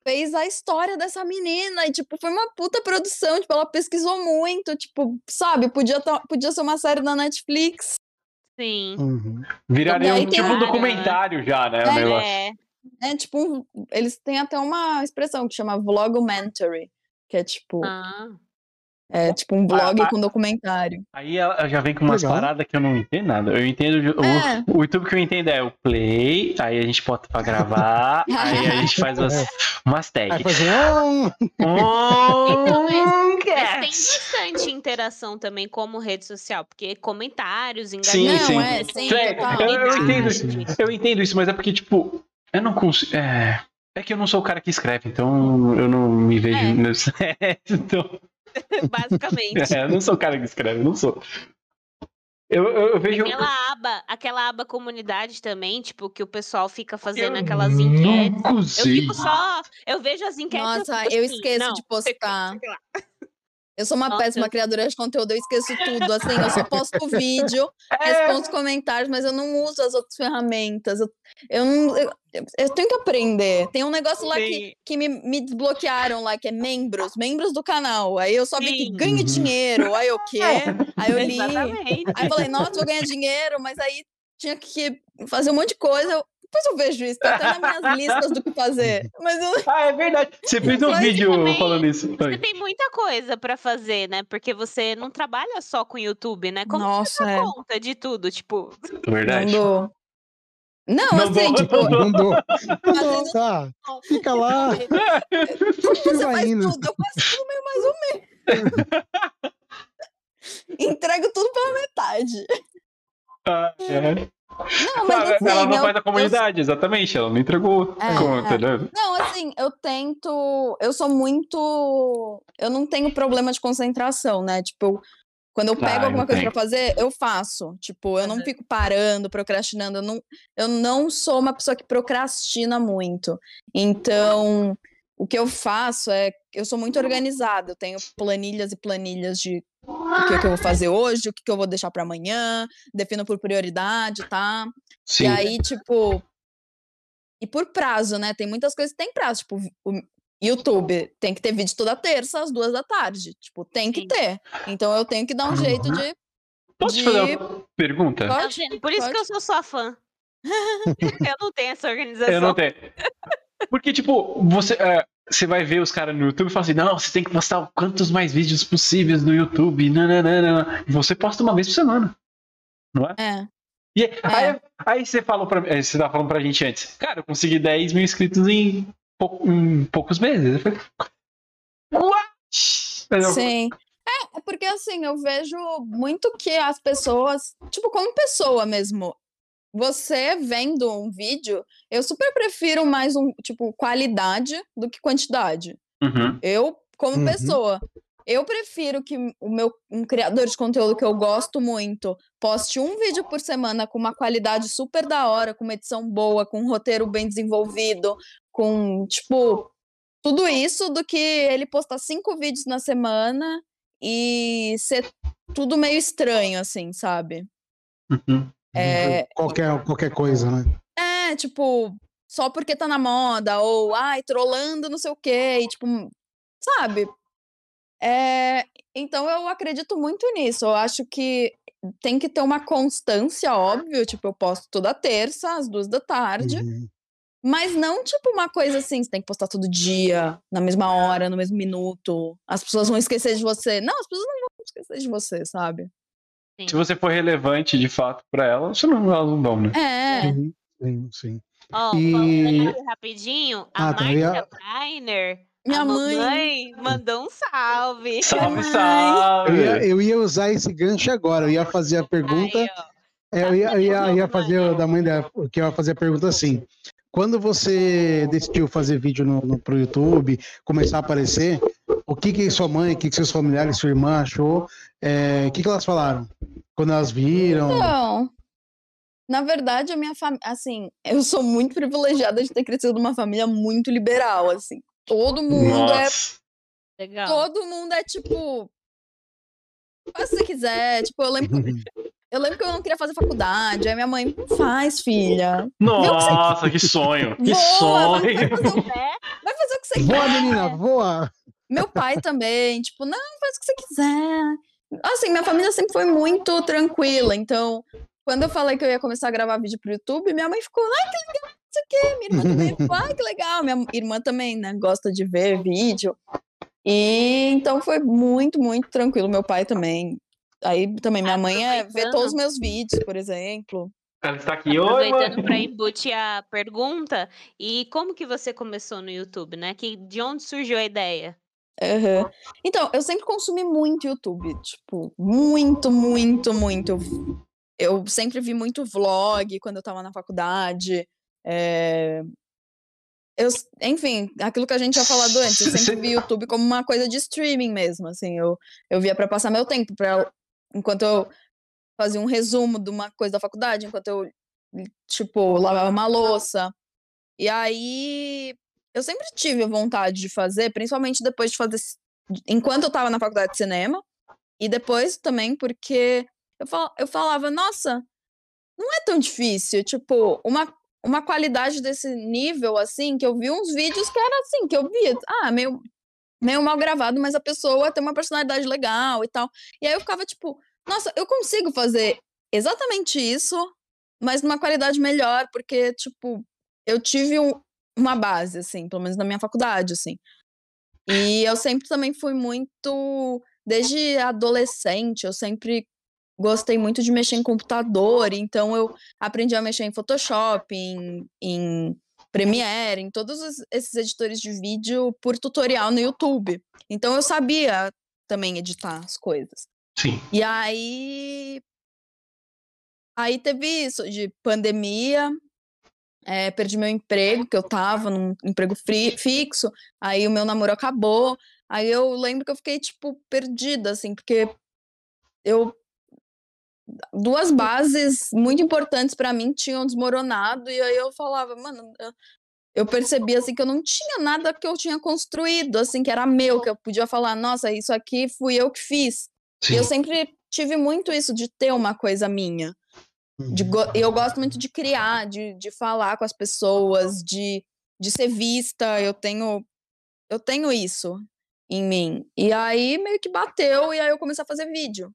fez a história dessa menina e, tipo, foi uma puta produção. Tipo, ela pesquisou muito, tipo, sabe? Podia, podia ser uma série da Netflix. Sim. Uhum. Viraria um tipo um- documentário já, né? O É, negócio. É. É, tipo, eles têm até uma expressão que chama vlogumentary, que é tipo, Ah. É, tipo um vlog ah. com documentário. Aí ela já vem com umas Legal. paradas que eu não entendo nada. Eu entendo. o- É. O, YouTube que eu entendo é o play, aí a gente bota pra gravar, [LAUGHS] aí a gente faz umas, umas Aí tags. fazer um. Então, [LAUGHS] Mas tem bastante interação também como rede social, porque comentários, Sim, engajamento. sim. Não, é, sim, Sim, total. eu, eu entendo Sim. isso. Eu entendo isso, mas é porque, tipo, eu não consigo. É, é que eu não sou o cara que escreve, então eu não me vejo É. nesse. [LAUGHS] então, [LAUGHS] Basicamente. é, eu não sou o cara que escreve, eu não sou. Eu, eu, eu vejo. Aquela aba, aquela aba comunidade também, tipo, que o pessoal fica fazendo eu aquelas enquetes. Eu consigo. fico só. Eu vejo as enquetes. Nossa, fico eu assim, esqueço não, de postar. sei lá. Eu sou uma Nossa, péssima criadora de conteúdo, eu esqueço tudo. Assim, eu só posto [LAUGHS] vídeo, É, respondo os comentários, mas eu não uso as outras ferramentas. Eu, eu não. Eu, eu tenho que aprender. Tem um negócio lá que, Sim. que me, me desbloquearam lá, que é membros, membros do canal. Aí eu só vi que Sim. ganha Uhum. dinheiro. Aí eu o quê? Aí eu li. Exatamente. Aí eu falei, nossa, vou ganhar dinheiro, mas aí tinha que fazer um monte de coisa. Depois eu vejo isso, tá até nas minhas [LAUGHS] listas do que fazer. Mas eu, Ah, é verdade. Você fez um vídeo também- falando isso. Você Oi. tem muita coisa pra fazer, né? Porque você não trabalha só com YouTube, né? Como nossa, você é. dá conta de tudo? Tipo, Não Verdade. dou. Não, Não assim, dou, tipo, não dou. Não dou. Não tá. Fica lá. [LAUGHS] Você vai faz indo. tudo? Eu faço tudo meio mais ou menos. [LAUGHS] Entrego tudo pela metade. Ah, é. Não, mas Ela- assim, ela não eu- faz a eu- comunidade, exatamente. Ela não entregou É, conta, é. né? Não, assim, eu tento. Eu sou muito. Eu não tenho problema de concentração, né? Tipo, eu- quando eu pego Ah, eu alguma coisa tenho. pra fazer, eu faço. Tipo, eu não fico parando, procrastinando. Eu não, eu não sou uma pessoa que procrastina muito. Então, o que eu faço é. Eu sou muito organizada. Eu tenho planilhas e planilhas de o que, que eu vou fazer hoje, o que, que eu vou deixar pra amanhã, defino por prioridade, tá? Sim. E aí, tipo. E por prazo, né? Tem muitas coisas que tem prazo. Tipo, o YouTube tem que ter vídeo toda terça, às duas da tarde. Tipo, tem que Sim. ter. Então eu tenho que dar um jeito de. Posso te de- fazer uma pergunta? Pode? Por isso que eu sou sua fã. [LAUGHS] eu não tenho essa organização. Eu não tenho. Porque, tipo, você, é, você vai ver os caras no YouTube e fala assim: não, você tem que postar quantos mais vídeos possíveis no YouTube. Nananana. E você posta uma vez por semana. Não é? É. E aí, aí você falou pra você tava falando pra gente antes, cara, eu consegui 10 mil inscritos em, pou- em poucos meses. Eu falei, What? Sim. É, é porque assim, eu vejo muito que as pessoas, tipo, como pessoa mesmo, você vendo um vídeo, eu super prefiro mais um, tipo, qualidade do que quantidade. Uhum. Eu, como Uhum. pessoa, eu prefiro que o meu um criador de conteúdo que eu gosto muito poste um vídeo por semana com uma qualidade super da hora, com uma edição boa, com um roteiro bem desenvolvido, com, tipo, tudo isso do que ele postar cinco vídeos na semana e ser tudo meio estranho, assim, sabe? Uhum. É, Qualquer, qualquer coisa, né? é, tipo, só porque tá na moda, ou, ai, trollando não sei o quê, e, tipo, sabe? É, então eu acredito muito nisso. Eu acho que tem que ter uma constância, óbvio. Tipo, eu posto toda terça, às duas da tarde. Uhum. Mas não, tipo, uma coisa assim, você tem que postar todo dia, na mesma hora, no mesmo minuto. As pessoas vão esquecer de você. Não, as pessoas não vão esquecer de você, sabe? Se você for relevante de fato pra ela, você não, elas não vão, né? É. Sim, sim, sim. Ó, E- rapidinho, a Ah, tá, eu ia- Márcia Prainer, Minha a mãe. mamãe, mandou um salve. Salve, salve! Eu ia, eu ia usar esse gancho agora. Eu ia fazer a pergunta. É, eu ia, eu ia, eu ia fazer mãe. o da mãe dela, que eu ia fazer a pergunta assim. Quando você decidiu fazer vídeo no, no, pro YouTube, começar a aparecer, o que que sua mãe, o que que seus familiares, sua irmã achou? É, o que que elas falaram? Quando elas viram? Então, na verdade, a minha família, assim, eu sou muito privilegiada de ter crescido numa família muito liberal, assim. Todo mundo é, Nossa. Legal. todo mundo é tipo, faz o que você quiser. Tipo, eu lembro, [LAUGHS] eu lembro que eu não queria fazer faculdade, aí minha mãe, faz, filha. Nossa, que sonho! Que Voa, sonho! vai fazer o, É, vai fazer o que você Voa, quer. menina, voa! Meu pai também, tipo, não, faz o que você quiser. Assim, minha família sempre foi muito tranquila, então, quando eu falei que eu ia começar a gravar vídeo pro YouTube, minha mãe ficou, ai, que legal, não sei o quê. Minha irmã também ficou, ai, que legal. Minha irmã também, né, gosta de ver vídeo. E então foi muito, muito tranquilo. Meu pai também. Aí também minha mãe é, vê todos os meus vídeos, por exemplo. Ela está aqui, Aproveitando para embutir a pergunta, e como que você começou no YouTube, né? Que, de onde surgiu a ideia? Aham. Então, eu sempre consumi muito YouTube, tipo, muito, muito, muito. Eu sempre vi muito vlog quando eu tava na faculdade. é, Eu, enfim, aquilo que a gente tinha falado antes, eu sempre vi [LAUGHS] YouTube como uma coisa de streaming mesmo, assim, eu, eu via pra passar meu tempo, pra, enquanto eu fazia um resumo de uma coisa da faculdade, enquanto eu, tipo, lavava uma louça. E aí, eu sempre tive vontade de fazer, principalmente depois de fazer. Enquanto eu tava na faculdade de cinema, e depois também porque eu, fal, eu falava, nossa, não é tão difícil. Tipo, uma, uma qualidade desse nível, assim, que eu vi uns vídeos que era assim, que eu via, ah, meio, meio mal gravado, mas a pessoa tem uma personalidade legal e tal. E aí eu ficava tipo, nossa, eu consigo fazer exatamente isso, mas numa qualidade melhor, porque, tipo, eu tive um- uma base, assim, pelo menos na minha faculdade, assim. E eu sempre também fui muito. Desde adolescente, eu sempre gostei muito de mexer em computador, então eu aprendi a mexer em Photoshop, em, em Premiere, em todos os- esses editores de vídeo por tutorial no YouTube. Então eu sabia também editar as coisas. Sim. E aí. Aí teve isso de pandemia, eh, perdi meu emprego, que eu tava num emprego fri- fixo, aí o meu namoro acabou. Aí eu lembro que eu fiquei, tipo, perdida, assim, porque eu. Duas bases muito importantes pra mim tinham desmoronado, e aí eu falava, mano, eu- eu percebi, assim, que eu não tinha nada que eu tinha construído, assim, que era meu, que eu podia falar, nossa, isso aqui fui eu que fiz. E Sim. eu sempre tive muito isso de ter uma coisa minha. De Uhum. go- eu gosto muito de criar, de, de falar com as pessoas, de, de ser vista. Eu tenho, eu tenho isso em mim. E aí meio que bateu e aí eu comecei a fazer vídeo.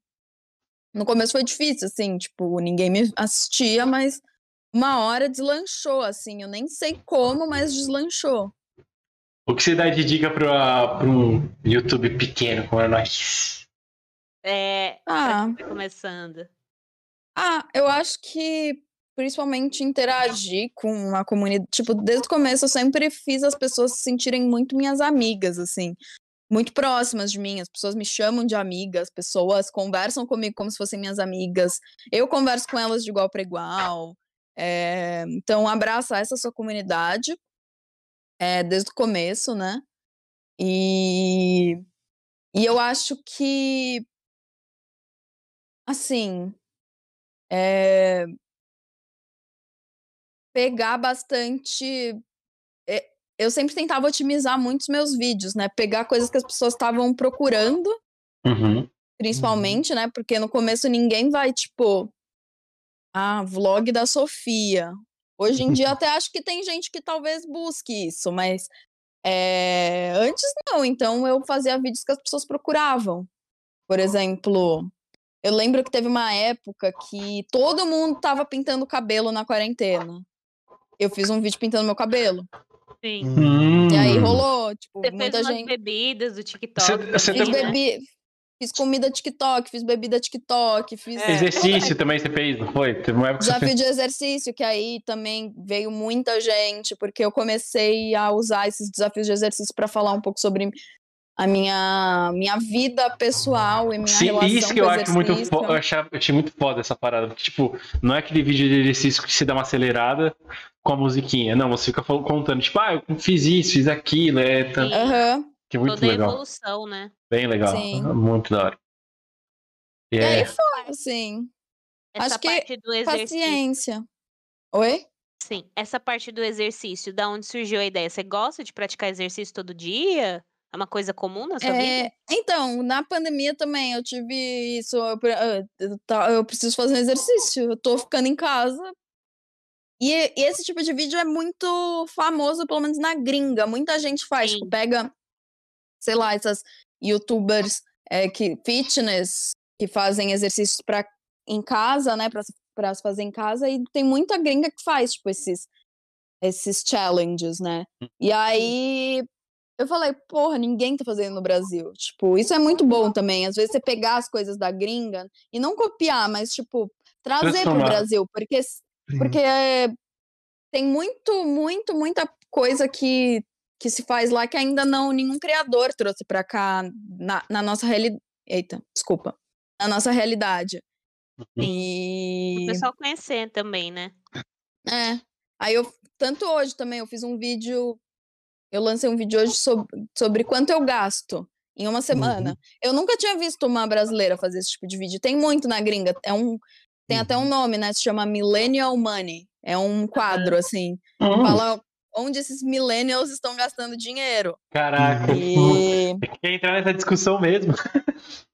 No começo foi difícil, assim, tipo, ninguém me assistia, mas uma hora deslanchou, assim. Eu nem sei como, mas deslanchou. O que você dá de dica para um YouTube pequeno como é nós? É, Ah, tá começando. Ah, eu acho que principalmente interagir com a comunidade. Tipo, desde o começo eu sempre fiz as pessoas se sentirem muito minhas amigas, assim, muito próximas de mim. As pessoas me chamam de amiga, as pessoas conversam comigo como se fossem minhas amigas. Eu converso com elas de igual para igual. É, então, abraça essa sua comunidade é, desde o começo, né? E, e eu acho que, assim, é, pegar bastante. é, eu sempre tentava otimizar muito os meus vídeos, né? Pegar coisas que as pessoas estavam procurando, Uhum. principalmente, né? Porque no começo ninguém vai, tipo, ah, vlog da Sofia. Hoje em dia [LAUGHS] até acho que tem gente que talvez busque isso, mas é, antes não. Então eu fazia vídeos que as pessoas procuravam. Por exemplo, eu lembro que teve uma época que todo mundo tava pintando o cabelo na quarentena. Eu fiz um vídeo pintando meu cabelo. Sim. Hum. E aí rolou, tipo, Você muita gente. bebidas do TikTok. Você- você Fiz, tem- né? bebi... fiz comida TikTok, fiz bebida TikTok, fiz. É. Exercício também você fez, não foi? Teve uma época Desafio de exercício, que aí também veio muita gente, porque eu comecei a usar esses desafios de exercício para falar um pouco sobre a minha, minha vida pessoal e minha Sim, relação isso que com eu acho muito. Eu, achava, eu achei muito foda essa parada. Porque, tipo, não é aquele vídeo de exercício que você dá uma acelerada com a musiquinha. Não, você fica contando, tipo, ah, eu fiz isso, fiz aquilo. É. Aham. que é muito Toda legal. evolução, né? Bem legal. Sim. Muito da hora. E E é, aí foi, assim, Essa Acho que parte do exercício. paciência. Oi? Sim, essa parte do exercício, da onde surgiu a ideia? Você gosta de praticar exercício todo dia? É uma coisa comum na sua vida? É, então, na pandemia também eu tive isso. Eu, ah, eu eu preciso fazer um exercício. Eu tô ficando em casa. E, e esse tipo de vídeo é muito famoso, pelo menos na gringa. Muita gente faz. Tipo, pega, sei lá, essas youtubers é, que fitness que fazem exercícios pra, em casa, né? Pra, se- pra se fazer em casa. E tem muita gringa que faz, tipo, esses, esses challenges, né? E aí eu falei, porra, ninguém tá fazendo no Brasil. Tipo, isso é muito bom também. Às vezes você pegar as coisas da gringa e não copiar, mas, tipo, trazer pro. Brasil. Porque, Sim. porque é, tem muito, muito, muita coisa que, que se faz lá que ainda não nenhum criador trouxe pra cá na, na nossa realidade. Eita, desculpa. Na nossa realidade. Uhum. O E. pessoal conhecer também, né? É. Aí eu, tanto hoje também, eu fiz um vídeo, eu lancei um vídeo hoje sobre, sobre quanto eu gasto em uma semana. Eu nunca tinha visto uma brasileira fazer esse tipo de vídeo. Tem muito na gringa, é um, tem até um nome, né? Se chama Millennial Money. É um quadro, assim, Hum, fala onde esses millennials estão gastando dinheiro. Caraca. E... Quer entrar nessa discussão mesmo?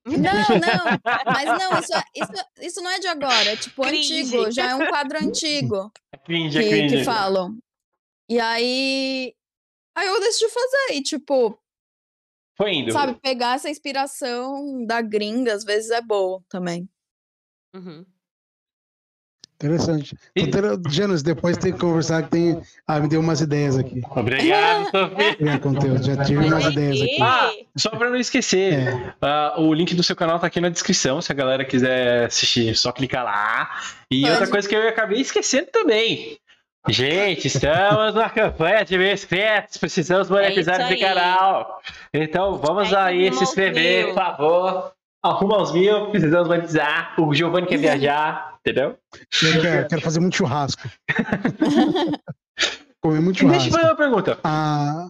Não, não, [LAUGHS] mas não, isso, é- isso, isso não é de agora, é tipo Cringe. antigo, já é um quadro [LAUGHS] antigo. É cringe, é que, cringe. que falam. E aí. Aí eu decidi fazer. E, tipo, Foi indo. sabe, pegar essa inspiração da gringa, às vezes é boa também. Uhum. Interessante. E- Janus, depois tem que conversar que tem. Ah, me deu umas ideias aqui. Obrigado, [LAUGHS] Sofia. Conteúdo. Já tive umas ideias aqui. Ah, só pra não esquecer, É. ah, o link do seu canal tá aqui na descrição. Se a galera quiser assistir, é só clicar lá. E Pode. outra coisa que eu acabei esquecendo também. Gente, estamos na campanha de mil inscritos. Precisamos monetizar É esse aí. canal. Então vamos que aí se inscrever, mil. por favor. Arruma os mil, precisamos monetizar. O Giovanni quer viajar, entendeu? Eu quero, quero fazer muito churrasco. [LAUGHS] Comer muito Deixa eu churrasco. fazer uma pergunta. Ah,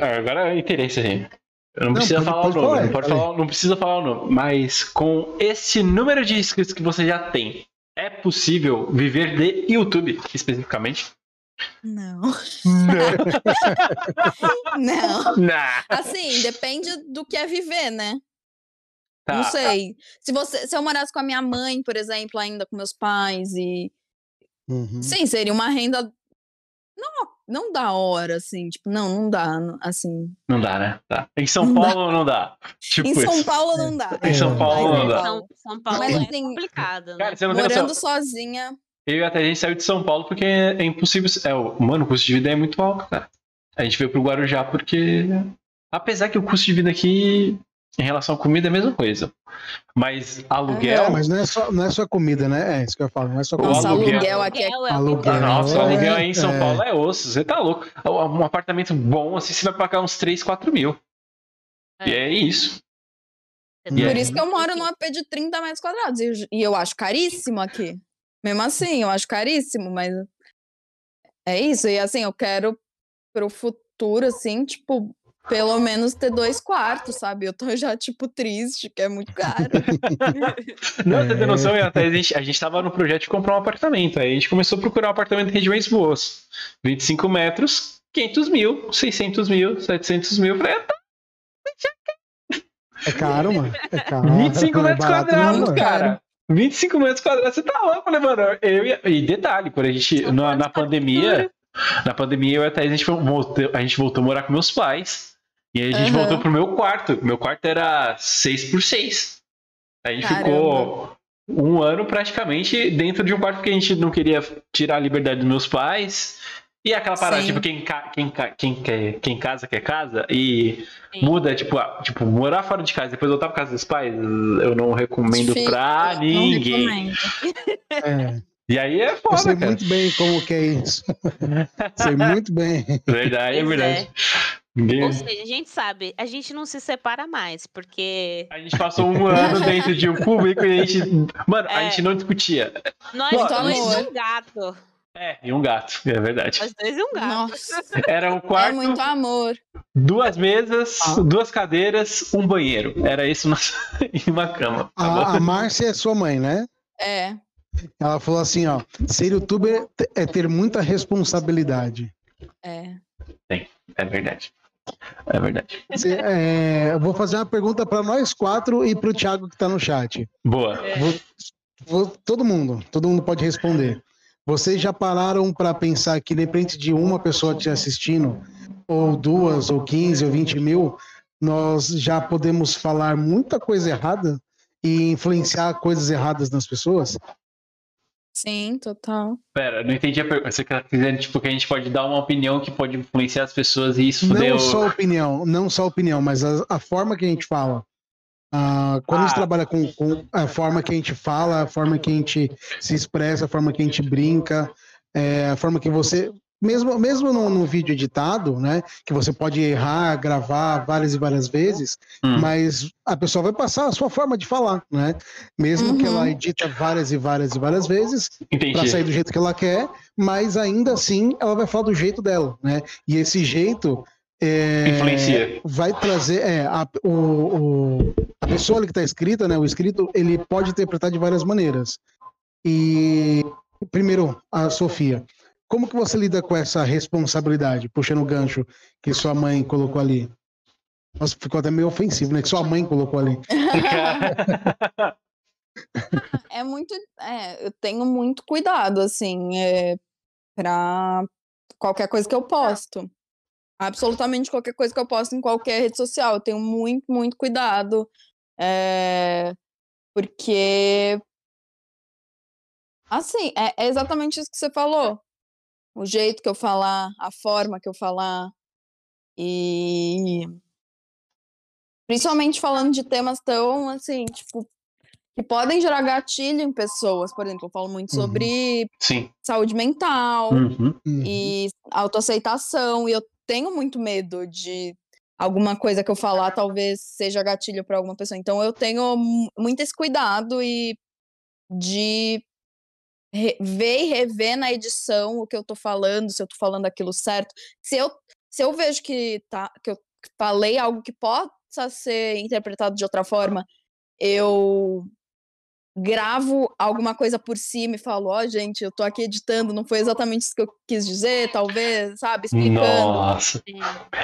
Ah, Agora é interesse, gente. Eu não, Não, precisa pode- falar pode o nome, falar, não, pode falar- não precisa falar o nome. Mas com esse número de inscritos que você já tem, é possível viver de YouTube especificamente? Não. [LAUGHS] Não. Não. Assim, depende do que é viver, né? Tá. Não sei. Se, você, se eu morasse com a minha mãe, por exemplo, ainda com meus pais, e. uhum. Sim, seria uma renda. Não, não da hora, assim. Tipo, não, não dá. Assim. Não dá, né? Tá. Em São Não dá. Paulo não dá. [LAUGHS] Tipo em São isso. Paulo não dá. Em São dá Paulo não dá. São, São Paulo Mas, é assim, complicado, né? Cara, você não tem Morando sozinha. Eu e até a gente saiu de São Paulo porque é impossível. É, mano, o custo de vida é muito alto, cara. A gente veio pro Guarujá porque. Apesar que o custo de vida aqui, em relação à comida, é a mesma coisa. Mas aluguel. É, mas não é, só, não é só comida, né? É isso que eu falo. Não é só O Nossa, comida. aluguel- aluguel aqui é. Aluguel é Aluguel. Nossa, aí em São É. Paulo é osso, você tá louco. Um apartamento bom, assim, você vai pagar uns 3, 4 mil. É. E é isso. E tá aí? Por isso que eu moro num AP de 30 metros quadrados. E eu, e eu acho caríssimo aqui. Mesmo assim, eu acho caríssimo, mas é isso. E assim, eu quero pro futuro, assim, tipo, pelo menos ter dois quartos, sabe? Eu tô já, tipo, triste, que é muito caro. [LAUGHS] Não, você tem É. noção, até a gente, a gente tava no projeto de comprar um apartamento. Aí a gente começou a procurar um apartamento em regiões boas. 25 metros, 500 mil, 600 mil, 700 mil. Eu Falei, ah, É caro, mano. É caro. [LAUGHS] 25 Não é metros barato, não, quadrados, mano. cara. 25 metros quadrados, você tá louco, né, mano? Eu e, e detalhe, quando a gente, na, na pandemia, na pandemia eu e a Thaís, a gente, voltou, a gente voltou a morar com meus pais. E aí a gente Aham. voltou pro meu quarto. Meu quarto era 6 por 6 A gente Caramba. ficou um ano praticamente dentro de um quarto porque a gente não queria tirar a liberdade dos meus pais. E aquela parada, Sim. tipo, quem, quem, quem, quer, quem casa quer casa. E Sim. muda, tipo, ah, tipo, morar fora de casa, depois voltar pra casa dos pais, eu não recomendo Fica- pra ninguém. recomendo. É, E aí é eu foda, sei cara. muito bem como que é isso. [LAUGHS] sei muito bem. Verdade, é verdade. Ninguém- Ou seja, a gente sabe, a gente não se separa mais, porque A gente passou um ano [LAUGHS] dentro de um público e a gente. Mano, a É. gente não discutia. nós Muito dois amor. e um gato. É, e um gato, é verdade. Nós dois e um gato. Nossa, Era um é quarto, muito amor. duas mesas, Ah. duas cadeiras, um banheiro. Era isso nosso... [LAUGHS] e uma cama. tá? A, a Márcia é sua mãe, né? É. Ela falou assim, ó, ser youtuber é ter muita responsabilidade. É. É verdade. É verdade. É, eu vou fazer uma pergunta para nós quatro e para o Thiago que tá no chat. Boa. Vou- vou- todo mundo, todo mundo pode responder. Vocês já pararam para pensar que de repente de uma pessoa te assistindo, ou duas, ou 15, ou 20 mil, nós já podemos falar muita coisa errada e influenciar coisas erradas nas pessoas? Sim, total. Pera, não entendi a pergunta. Você quer dizer, tipo, que a gente pode dar uma opinião que pode influenciar as pessoas e isso fudeu. Não só opinião, não só opinião, mas a, a forma que a gente fala. Ah, quando a gente Ah. trabalha com, com a forma que a gente fala, a forma que a gente se expressa, a forma que a gente brinca, é, a forma que você. Mesmo, mesmo no, no vídeo editado, né? Que você pode errar, gravar várias e várias vezes, Hum. mas a pessoa vai passar a sua forma de falar, né? Mesmo que Uhum. ela edita várias e várias e várias vezes, para sair do jeito que ela quer, mas ainda assim ela vai falar do jeito dela, né? E esse jeito é, Influencia. vai trazer é, a, o, o- a pessoa ali que está escrita, né? O escrito ele pode interpretar de várias maneiras. E primeiro a Sofia, como que você lida com essa responsabilidade, puxando o gancho que sua mãe colocou ali? Nossa, ficou até meio ofensivo, né? Que sua mãe colocou ali. [LAUGHS] É muito. É, eu tenho muito cuidado, assim, é, pra qualquer coisa que eu posto. Absolutamente qualquer coisa que eu posto em qualquer rede social. Eu tenho muito, muito cuidado. é, porque. Assim, é, é exatamente isso que você falou. O jeito que eu falar, a forma que eu falar. E. Principalmente falando de temas tão, assim, tipo, que podem gerar gatilho em pessoas. Por exemplo, eu falo muito Uhum. sobre Sim. saúde mental Uhum. Uhum. e autoaceitação. E eu tenho muito medo de alguma coisa que eu falar talvez seja gatilho para alguma pessoa. Então eu tenho mu- muito esse cuidado e de ver e rever na edição o que eu tô falando, se eu tô falando aquilo certo. Se eu, se eu vejo que, tá, que eu falei algo que possa ser interpretado de outra forma, eu gravo alguma coisa por cima e falo, ó, gente, eu tô aqui editando, não foi exatamente isso que eu quis dizer, talvez, sabe, explicando. Nossa.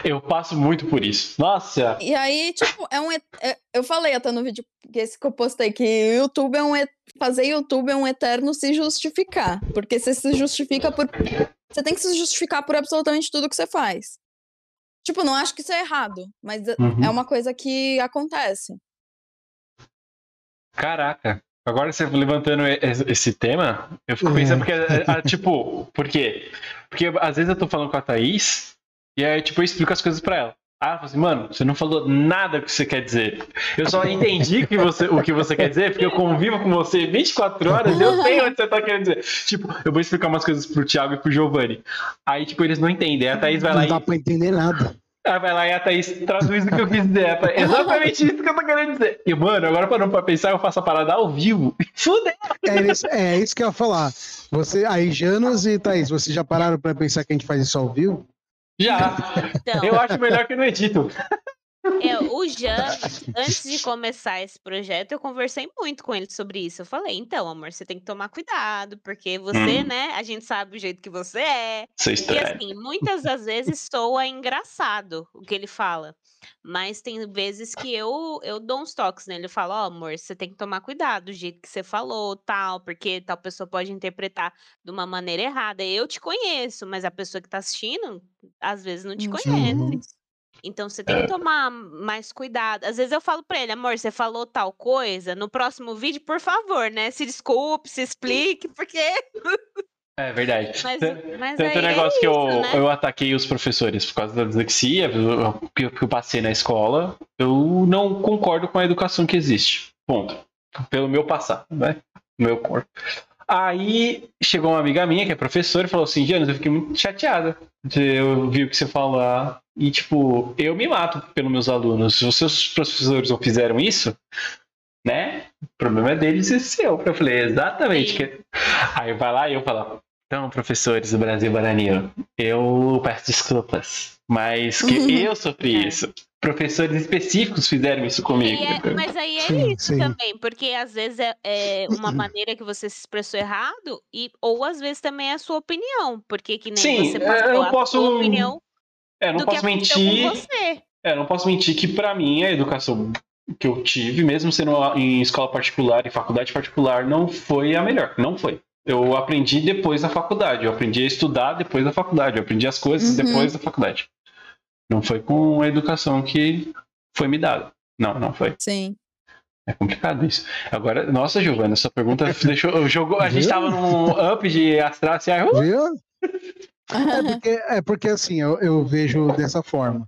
Eu passo muito por isso. Nossa. E aí, tipo, é um. é- eu falei até no vídeo que esse que eu postei que o YouTube é um. Fazer YouTube é um eterno se justificar. Porque você se justifica por. Você tem que se justificar por absolutamente tudo que você faz. Tipo, não acho que isso é errado, mas é- Uhum. é uma coisa que acontece. Caraca. Agora você levantando esse tema, eu fico pensando porque, é, é, tipo, por quê? Porque às vezes eu tô falando com a Thaís e aí, tipo, eu explico as coisas pra ela. Ah, ela fala assim, mano, você não falou nada do que você quer dizer. Eu só entendi que você, o que você quer dizer, porque eu convivo com você 24 horas e eu sei o que você tá querendo dizer. Tipo, eu vou explicar umas coisas pro Thiago e pro Giovanni. Aí, tipo, eles não entendem. Aí a Thaís vai lá Não e dá pra entender nada. Aí vai lá e a Thaís traduz o que eu quis dizer. É [LAUGHS] exatamente isso que eu tô querendo dizer. E, mano, agora parando pra pensar, eu faço a parada ao vivo. [LAUGHS] Fudeu! É isso, é isso que eu ia falar. Você, aí, Janos e Thaís, vocês já pararam pra pensar que a gente faz isso ao vivo? Já. Então, Eu acho melhor que no edito. É, o Jan, antes de começar esse projeto, eu conversei muito com ele sobre isso. Eu falei, então, amor, você tem que tomar cuidado, porque você, Hum. né, a gente sabe o jeito que você é. Você E assim, muitas das vezes soa engraçado o que ele fala. Mas tem vezes que eu, eu dou uns toques nele. Eu falo, ó, amor, você tem que tomar cuidado do jeito que você falou, tal, porque tal pessoa pode interpretar de uma maneira errada. Eu te conheço, mas a pessoa que tá assistindo, às vezes não te Não te conhece. Uhum. Então você tem que tomar mais cuidado. Às vezes eu falo pra ele, amor, você falou tal coisa, no próximo vídeo, por favor, né? Se desculpe, se explique, porque. É verdade. [LAUGHS] Mas, mas Tanto o negócio que é eu, isso, né? eu ataquei os professores por causa da dislexia, eu- que eu, que eu passei na escola, eu não concordo com a educação que existe. Ponto. Pelo meu passado, né? Meu corpo. Aí chegou uma amiga minha, que é professora, e falou assim: Janos, eu fiquei muito chateada de eu ouvir o que você falar. E, tipo, eu me mato pelos meus alunos. Se os seus professores não fizeram isso, né? O problema é deles e seu. Eu falei, exatamente. Aí vai lá e eu falo, então, professores do Brasil Baranil, eu peço desculpas, mas que [LAUGHS] eu sofri isso. Professores específicos fizeram isso comigo. É- mas aí é Sim, isso sim. também, porque às vezes é, é uma maneira que você se expressou errado, e, ou às vezes também é a sua opinião, porque que nem Sim, você é, passou eu a posso- sua opinião É, não posso mentir. com você. É, não posso mentir que pra mim a educação que eu tive, mesmo sendo em escola particular e faculdade particular, não foi a melhor. Não foi. Eu aprendi depois da faculdade. Eu aprendi a estudar depois da faculdade. Eu aprendi as coisas Uhum. depois da faculdade. Não foi com a educação que foi me dada. Não, não foi. Sim. É complicado isso. Agora, nossa, Giovana, essa pergunta deixou. Jogou, a gente Viu? tava num up de astral assim, ah, uh, Viu? É porque, é porque assim, eu, eu vejo dessa forma.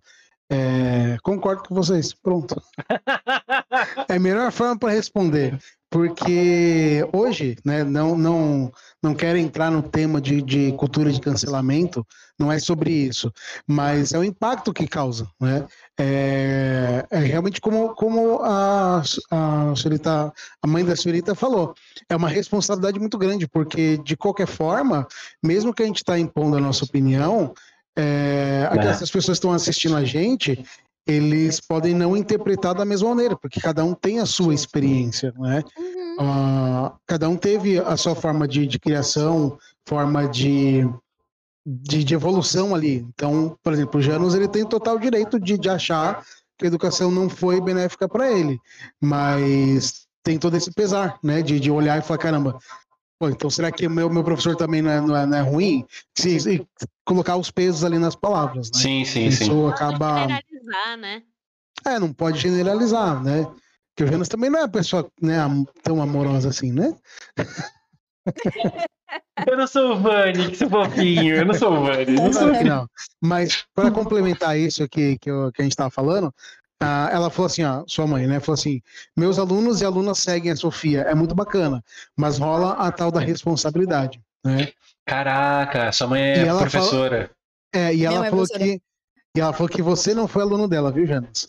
É, concordo com vocês. Pronto. [LAUGHS] É a melhor forma para responder. Porque hoje, né, não, não, não quero entrar no tema de, de cultura de cancelamento, não é sobre isso, mas é o impacto que causa, né? É, é realmente como, como a, a, senhorita, a mãe da senhorita falou, é uma responsabilidade muito grande, porque de qualquer forma, mesmo que a gente está impondo a nossa opinião, é, É. essas pessoas que estão assistindo a gente, eles podem não interpretar da mesma maneira, porque cada um tem a sua experiência, né? Uhum. Ah, cada um teve a sua forma de, de criação, forma de, de, de evolução ali. Então, por exemplo, o Janus ele tem total direito de, de achar que a educação não foi benéfica para ele, mas tem todo esse pesar, né? De, de olhar e falar, caramba, pô, então será que o meu, meu professor também não é, não é, não é ruim? Se, se colocar os pesos ali nas palavras, né? Sim, sim, sim. Isso Não acaba. generalizar, né? É, não pode generalizar, né? Porque o Jonas também não é uma pessoa né, tão amorosa assim, né? [LAUGHS] Eu não sou o Vani, que sou fofinho. Eu não sou o Vani. Não sou... Não. Mas para complementar isso aqui que, eu- que a gente estava falando, ah, ela falou assim, ó, sua mãe, né? Falou assim: meus alunos e alunas seguem a Sofia, é muito bacana, mas rola a tal da responsabilidade, né? Caraca, sua mãe é ela professora. É, e Minha ela mãe é falou professora. que e ela falou que você não foi aluno dela, viu, Janas?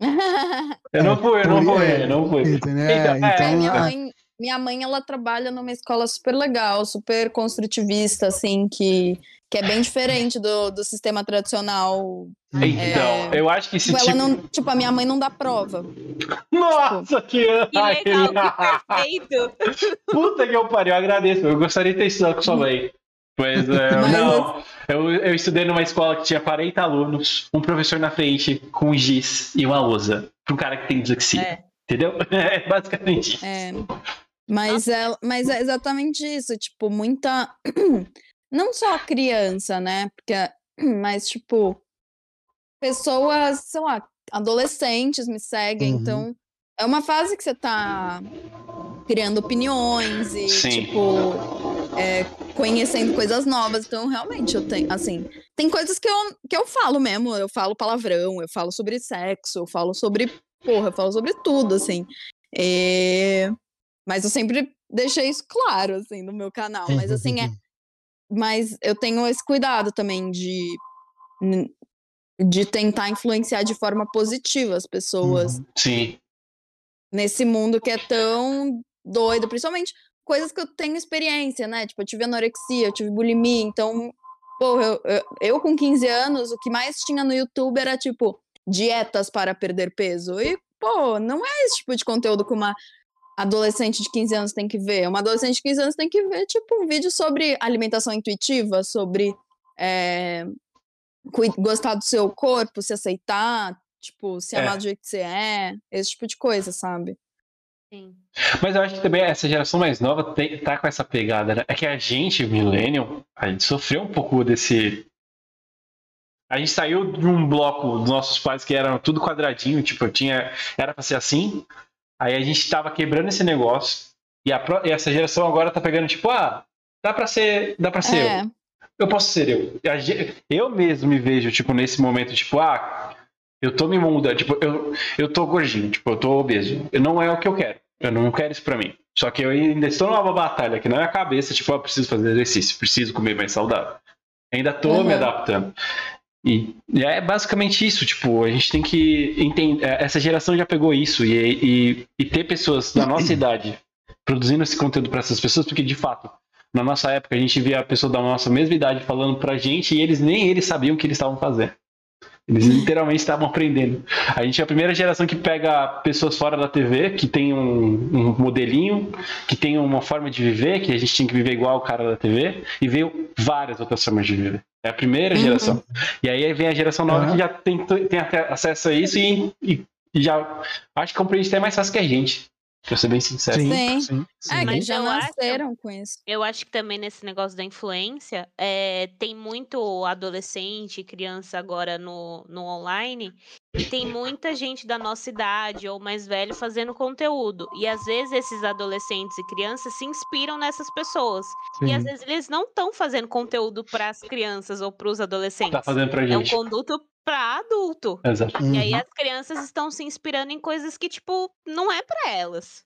[LAUGHS] Eu não fui, eu não fui, é, eu não fui. Entendeu? Então, É, é, então, minha ah, mãe, minha mãe, ela trabalha numa escola super legal, super construtivista, assim, que, que é bem diferente do, do sistema tradicional. Então, eu acho que esse Tipo, ela tipo. não, tipo, a minha mãe não dá prova. Nossa, que. Que Ai, legal, que perfeito. [LAUGHS] Puta que eu pariu, eu agradeço. Eu gostaria de ter estudado com sua mãe. Mas, é, Mas- não. Eu, eu estudei numa escola que tinha 40 alunos, um professor na frente com um giz e uma lousa. Para um cara que tem dislexia. É. Entendeu? [LAUGHS] É basicamente isso. É, mas, é, mas é exatamente isso, tipo, muita. [CLEARS THROAT] Não só criança, né? Porque, [CLEARS THROAT] mas, tipo, pessoas, sei lá, adolescentes me seguem, Uhum. então é uma fase que você tá criando opiniões e, Sim. tipo, é, conhecendo coisas novas. Então, realmente, eu tenho, assim, tem coisas que eu, que eu falo mesmo, eu falo palavrão, eu falo sobre sexo, eu falo sobre, porra, eu falo sobre tudo, assim. É, Mas eu sempre deixei isso claro, assim, no meu canal. Mas, assim, é, mas eu tenho esse cuidado também de. de tentar influenciar de forma positiva as pessoas Uhum. Sim. nesse mundo que é tão doido, principalmente coisas que eu tenho experiência, né? Tipo, eu tive anorexia, eu tive bulimia, então, pô, eu, eu, eu com 15 anos, o que mais tinha no YouTube era tipo dietas para perder peso. E, pô, não é esse tipo de conteúdo que uma adolescente de 15 anos tem que ver. Uma adolescente de 15 anos tem que ver, tipo, um vídeo sobre alimentação intuitiva, sobre é, gostar do seu corpo, se aceitar, tipo, se É. amar do jeito que você é, esse tipo de coisa, sabe? Sim. Mas eu acho que também essa geração mais nova tem- tá com essa pegada, né? É que a gente, Millennium, a gente sofreu um pouco desse. A gente saiu de um bloco dos nossos pais que eram tudo quadradinho, tipo, tinha. Era pra ser assim. Aí a gente tava quebrando esse negócio. E, a e essa geração agora tá pegando, tipo, ah, dá pra ser. Dá pra ser eu. É, eu posso ser eu. Eu mesmo me vejo, tipo, nesse momento, tipo, ah, eu tô me mudando, tipo, eu, eu tô gordinho, tipo, eu tô obeso. Não é o que eu quero. Eu não quero isso pra mim. Só que eu ainda estou numa batalha que não é a cabeça, tipo, eu preciso fazer exercício, preciso comer mais saudável. Ainda tô Uhum. me adaptando. E, é basicamente isso, tipo, a gente tem que entender. Essa geração já pegou isso e, e, e ter pessoas da nossa [CLEARS THROAT] idade produzindo esse conteúdo para essas pessoas, porque de fato, na nossa época, a gente via a pessoa da nossa mesma idade falando pra gente e eles nem eles sabiam o que eles estavam fazendo. Eles literalmente estavam aprendendo. A gente é a primeira geração que pega pessoas fora da TV, que tem um, um modelinho, que tem uma forma de viver, que a gente tinha que viver igual o cara da TV, e veio várias outras formas de viver. É a primeira Uhum. geração. E aí vem a geração nova Uhum. que já tem, tem acesso a isso e, e- e já acho que compreende até mais fácil que a gente. Pra ser bem sincero. Sim, Sim. sim, sim. é Mas já eu acho- nasceram com isso. Eu acho que também nesse negócio da influência, é, tem muito adolescente, criança agora no, no online, e tem muita gente da nossa idade ou mais velho fazendo conteúdo. E às vezes esses adolescentes e crianças se inspiram nessas pessoas. E às vezes eles não estão fazendo conteúdo para as crianças ou para os adolescentes. Tá fazendo pra É um gente. conduto para adulto. Exato. E aí Uhum. as crianças estão se inspirando em coisas que, tipo, não é pra elas.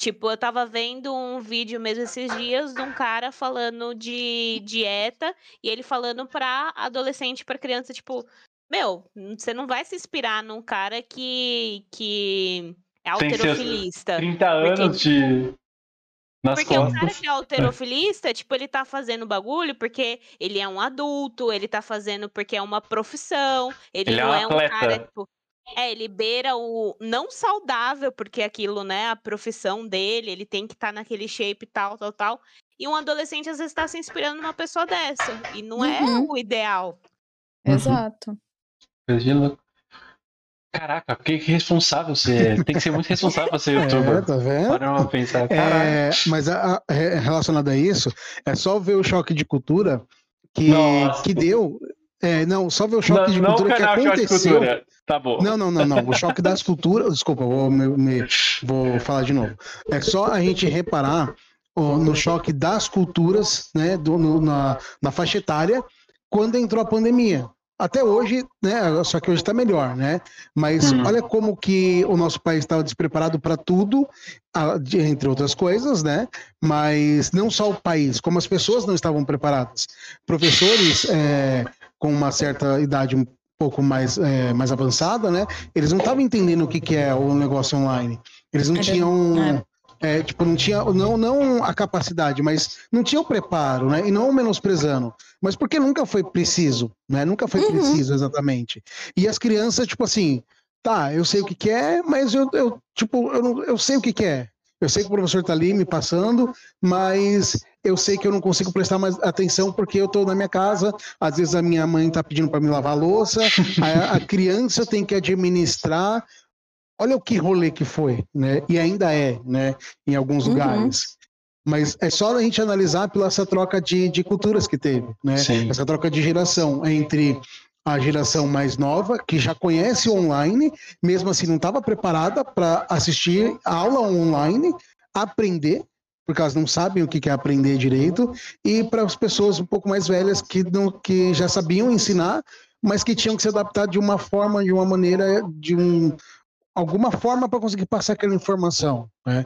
Tipo, eu tava vendo um vídeo mesmo esses dias de um cara falando de dieta e ele falando pra adolescente, pra criança, tipo, meu, você não vai se inspirar num cara que, que é alterofilista. 30 Porque, anos de. Nas Porque o cara costas. que é alterofilista, tipo, ele tá fazendo bagulho porque ele é um adulto, ele tá fazendo porque é uma profissão, ele, Ele é não um é um cara, tipo. É, ele beira o não saudável, porque aquilo, né, a profissão dele, ele tem que estar naquele shape tal, tal, tal. E um adolescente às vezes tá se inspirando numa pessoa dessa. E não é Uhum. o ideal. Uhum. Exato. Coisa de louco. Caraca, que responsável você é. Tem que ser muito responsável pra ser [LAUGHS] É, youtuber. tá vendo? Para pensar. É, mas a- a- é, relacionado a isso, é só ver o choque de cultura que, Nossa. que deu. É, não, só ver o choque Não, de não o cultura que canal Choque de aconteceu. Cultura. Tá bom. Não, não, não, não. O choque das [LAUGHS] culturas. Desculpa, vou, me- me- vou falar de novo. É só a gente reparar ó, no choque das culturas, né, do- no- na, na faixa etária, quando entrou a pandemia. Até hoje, né? Só que hoje está melhor, né? Mas Hum. olha como que o nosso país estava despreparado para tudo, entre outras coisas, né? Mas não só o país, como as pessoas não estavam preparadas. Professores é, com uma certa idade um pouco mais, é, mais avançada, né? Eles não estavam entendendo o que, que é o negócio online. Eles não É, tinham. É, tipo, não tinha, não, não a capacidade, mas não tinha o preparo, né? E não menosprezando, mas porque nunca foi preciso, né? Nunca foi Uhum. preciso exatamente. E as crianças, tipo assim, tá, eu sei o que, que é, mas eu, eu tipo, eu, não, eu sei o que, que é. Eu sei que o professor tá ali me passando, mas eu sei que eu não consigo prestar mais atenção porque eu tô na minha casa, às vezes a minha mãe tá pedindo para me lavar a louça, a, a criança tem que administrar. Olha o que rolê que foi, né? E ainda é, né? Em alguns Uhum. lugares. Mas é só a gente analisar pela essa troca de, de culturas que teve, né? Sim. Essa troca de geração entre a geração mais nova, que já conhece o online, mesmo assim não estava preparada para assistir a aula online, aprender, porque elas não sabem o que que é aprender direito, e para as pessoas um pouco mais velhas que, não, que já sabiam ensinar, mas que tinham que se adaptar de uma forma, de uma maneira, de um, alguma forma para conseguir passar aquela informação, né?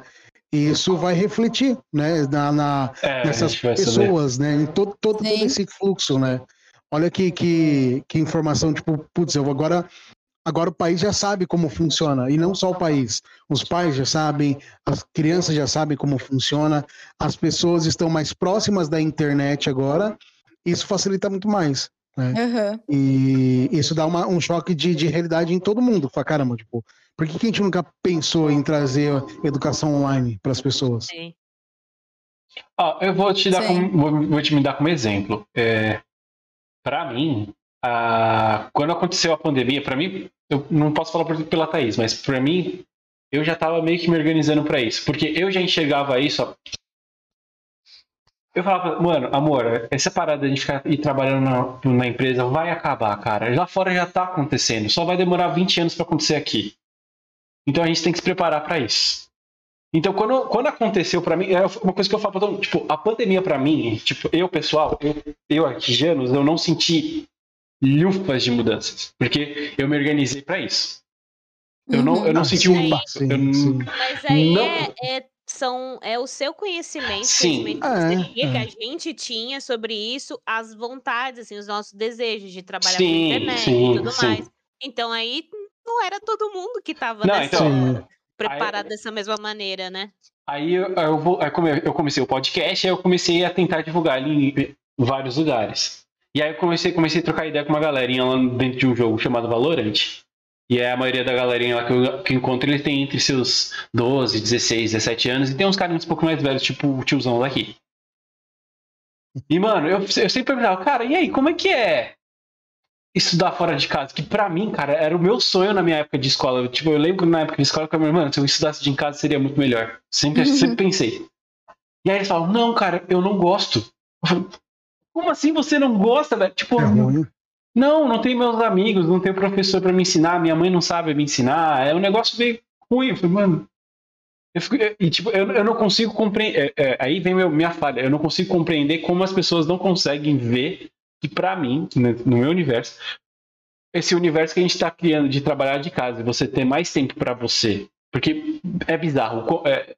E isso vai refletir, né, na, na É, nessas vai saber. pessoas, né, em todo, todo, todo esse fluxo, né? Olha que, que, que informação, tipo, putz, eu agora Agora o país já sabe como funciona, e não só o país. Os pais já sabem, as crianças já sabem como funciona, as pessoas estão mais próximas da internet agora, isso facilita muito mais. Né? Uhum. E isso dá uma, um choque de, de realidade em todo mundo. Fala, caramba, tipo, por que, que a gente nunca pensou em trazer educação online para as pessoas? Sim. Ó, eu vou te dar Sim. como, vou, vou te me dar como exemplo. É, para mim, a- quando aconteceu a pandemia, para mim, eu não posso falar por- pela Thaís, mas para mim, eu já tava meio que me organizando para isso, porque eu já enxergava isso. ó. Eu falava, mano, amor, essa parada de ficar ir trabalhando na, na empresa vai acabar, cara. Lá fora já tá acontecendo, só vai demorar 20 anos para acontecer aqui. Então a gente tem que se preparar para isso. Então, quando, quando aconteceu pra mim, é uma coisa que eu falo pra todo mundo, tipo, a pandemia pra mim, tipo, eu, pessoal, eu, eu aqui, Janos, eu não senti lufas de mudanças, porque eu me organizei pra isso. Eu não, eu não Ah, senti um passo. Mas aí Não- é, é- são, é o seu conhecimento, Sim. conhecimento É, que é. a gente tinha sobre isso, as vontades, assim, os nossos desejos de trabalhar Sim, com internet sim, e tudo sim. mais. Então aí não era todo mundo que estava então, preparado dessa mesma maneira, né? Aí eu, eu, aí eu comecei o podcast, aí eu comecei a tentar divulgar ele em vários lugares. E aí eu comecei, comecei a trocar ideia com uma galerinha lá dentro de um jogo chamado Valorant. E é a maioria da galerinha lá que eu, que eu encontro, eles têm entre seus 12, 16, 17 anos, e tem uns caras um pouco mais velhos, tipo o tiozão daqui. E, mano, eu, eu sempre perguntava, cara, e aí, como é que é estudar fora de casa? Que pra mim, cara, era o meu sonho na minha época de escola. Eu, tipo, eu lembro na época de escola que eu falei, mano, se eu estudasse de em casa seria muito melhor. Sempre, sempre pensei. E aí eles falam, não, cara, eu não gosto. Eu falo, Como assim você não gosta, velho? Tipo, É ruim. Não, não tem meus amigos, não tem professor pra me ensinar, minha mãe não sabe me ensinar. É um negócio meio ruim. Eu falei, mano. Eu fico, e, tipo, eu, eu não consigo compreender. é, é, aí vem meu- minha falha. Eu não consigo compreender como as pessoas não conseguem ver que, pra mim, né, no meu universo, esse universo que a gente tá criando de trabalhar de casa, e você ter mais tempo pra você. Porque é bizarro. é,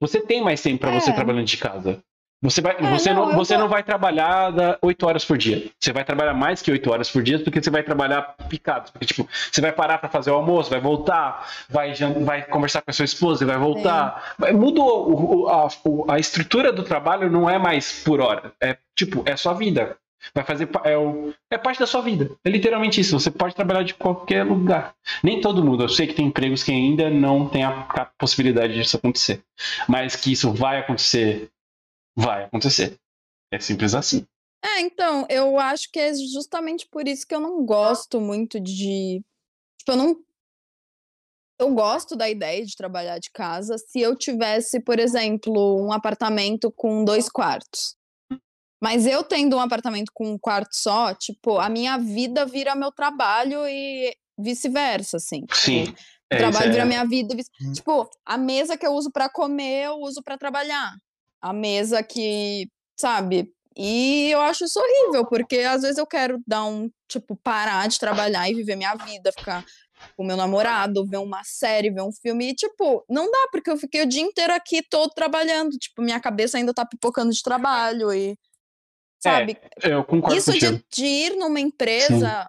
você tem mais tempo você É. trabalhando de casa. Você, vai, É, você, não, não, você tô- não vai trabalhar da 8 horas por dia. Você vai trabalhar mais que 8 horas por dia porque você vai trabalhar picado. Porque, tipo, você vai parar pra fazer o almoço, vai voltar, vai, vai conversar com a sua esposa, vai voltar. Mas Mudou. o- a, a estrutura do trabalho não é mais por hora. É, tipo, é sua vida. Vai fazer. É, o, é parte da sua vida. É literalmente isso. Você pode trabalhar de qualquer lugar. Nem todo mundo. Eu sei que tem empregos que ainda não tem a, a possibilidade disso acontecer. Mas que isso vai acontecer. Vai acontecer. É simples assim. É, então, eu acho que é justamente por isso que eu não gosto muito de. Tipo, eu não. Eu gosto da ideia de trabalhar de casa se eu tivesse, por exemplo, um apartamento com dois quartos. Mas eu tendo um apartamento com um quarto só, tipo, a minha vida vira meu trabalho e vice-versa, assim. Sim. É, o trabalho isso vira é- minha vida. vice- Hum. Tipo, a mesa que eu uso pra comer, eu uso pra trabalhar. A mesa que, sabe? E eu acho isso horrível, porque às vezes eu quero dar um, tipo, parar de trabalhar e viver minha vida, ficar com meu namorado, ver uma série, ver um filme. E, tipo, não dá, porque eu fiquei o dia inteiro aqui todo trabalhando. Tipo, minha cabeça ainda tá pipocando de trabalho e. Sabe? Eu concordo Isso de, de ir numa empresa,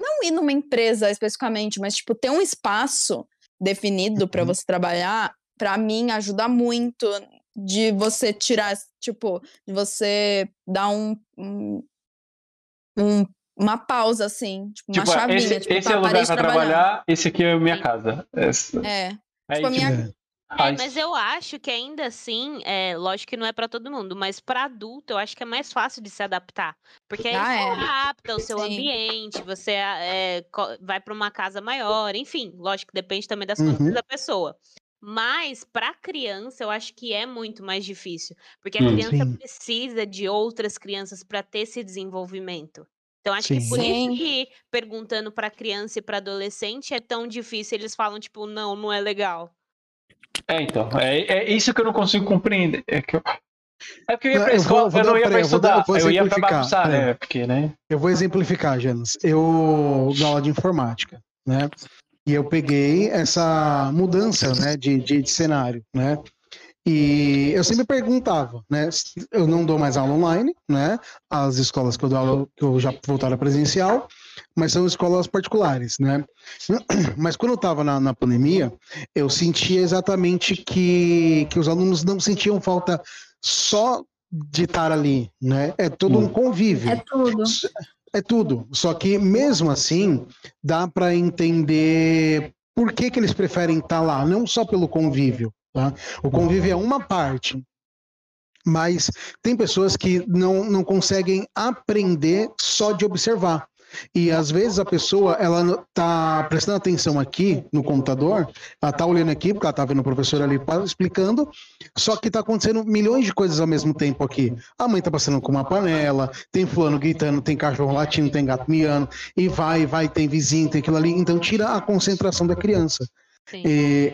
não ir numa empresa especificamente, mas tipo ter um espaço definido para Uhum. você trabalhar, para mim ajuda muito de você tirar, tipo, de você dar um, um- um- uma pausa assim, tipo, uma Tipo, chavinha, esse, tipo, esse tá, é o lugar de pra trabalhar, esse aqui é a minha casa. Esse- É, Aí, tipo, a minha- É. É, mas eu acho que ainda assim, é, lógico que não é pra todo mundo, mas pra adulto eu acho que é mais fácil de se adaptar. Porque aí Ah, você é. adapta o seu Sim. ambiente, você é, vai pra uma casa maior, enfim, lógico que depende também das Uhum. condições da pessoa. Mas pra criança eu acho que é muito mais difícil, porque a Hum. criança Sim. precisa de outras crianças pra ter esse desenvolvimento. Então acho que Sim. por Sim. isso que perguntando pra criança e pra adolescente é tão difícil, eles falam tipo, não, não é legal. É, então. É, é isso que eu não consigo compreender. É, que eu... é porque eu ia pra eu vou- escola, eu dar- não ia pra dar- estudar. eu Eu ia pra bagunçar, é. né? Porque, né? Eu vou exemplificar, Janos. Eu dou aula de informática, né? E eu peguei essa mudança, né, de, de, de cenário, né? E eu sempre perguntava, né? Eu não dou mais aula online, né? As escolas que eu dou aula, que eu já voltaram presencial, mas são escolas particulares, né? [CLEARS THROAT] Mas quando eu estava na, na, pandemia, eu sentia exatamente que, que os alunos não sentiam falta só de estar ali, né? É todo um convívio. É tudo. É tudo. Só que mesmo assim, dá para entender por que, que eles preferem estar lá, não só pelo convívio. Tá? O convívio é uma parte, mas tem pessoas que não, não conseguem aprender só de observar. E às vezes a pessoa ela tá prestando atenção aqui no computador, ela tá olhando aqui porque ela tá vendo o professor ali explicando, só que tá acontecendo milhões de coisas ao mesmo tempo aqui. A mãe tá passando com uma panela, tem fulano gritando, tem cachorro latindo, tem gato miando, e vai, vai, tem vizinho, tem aquilo ali. Então tira a concentração da criança.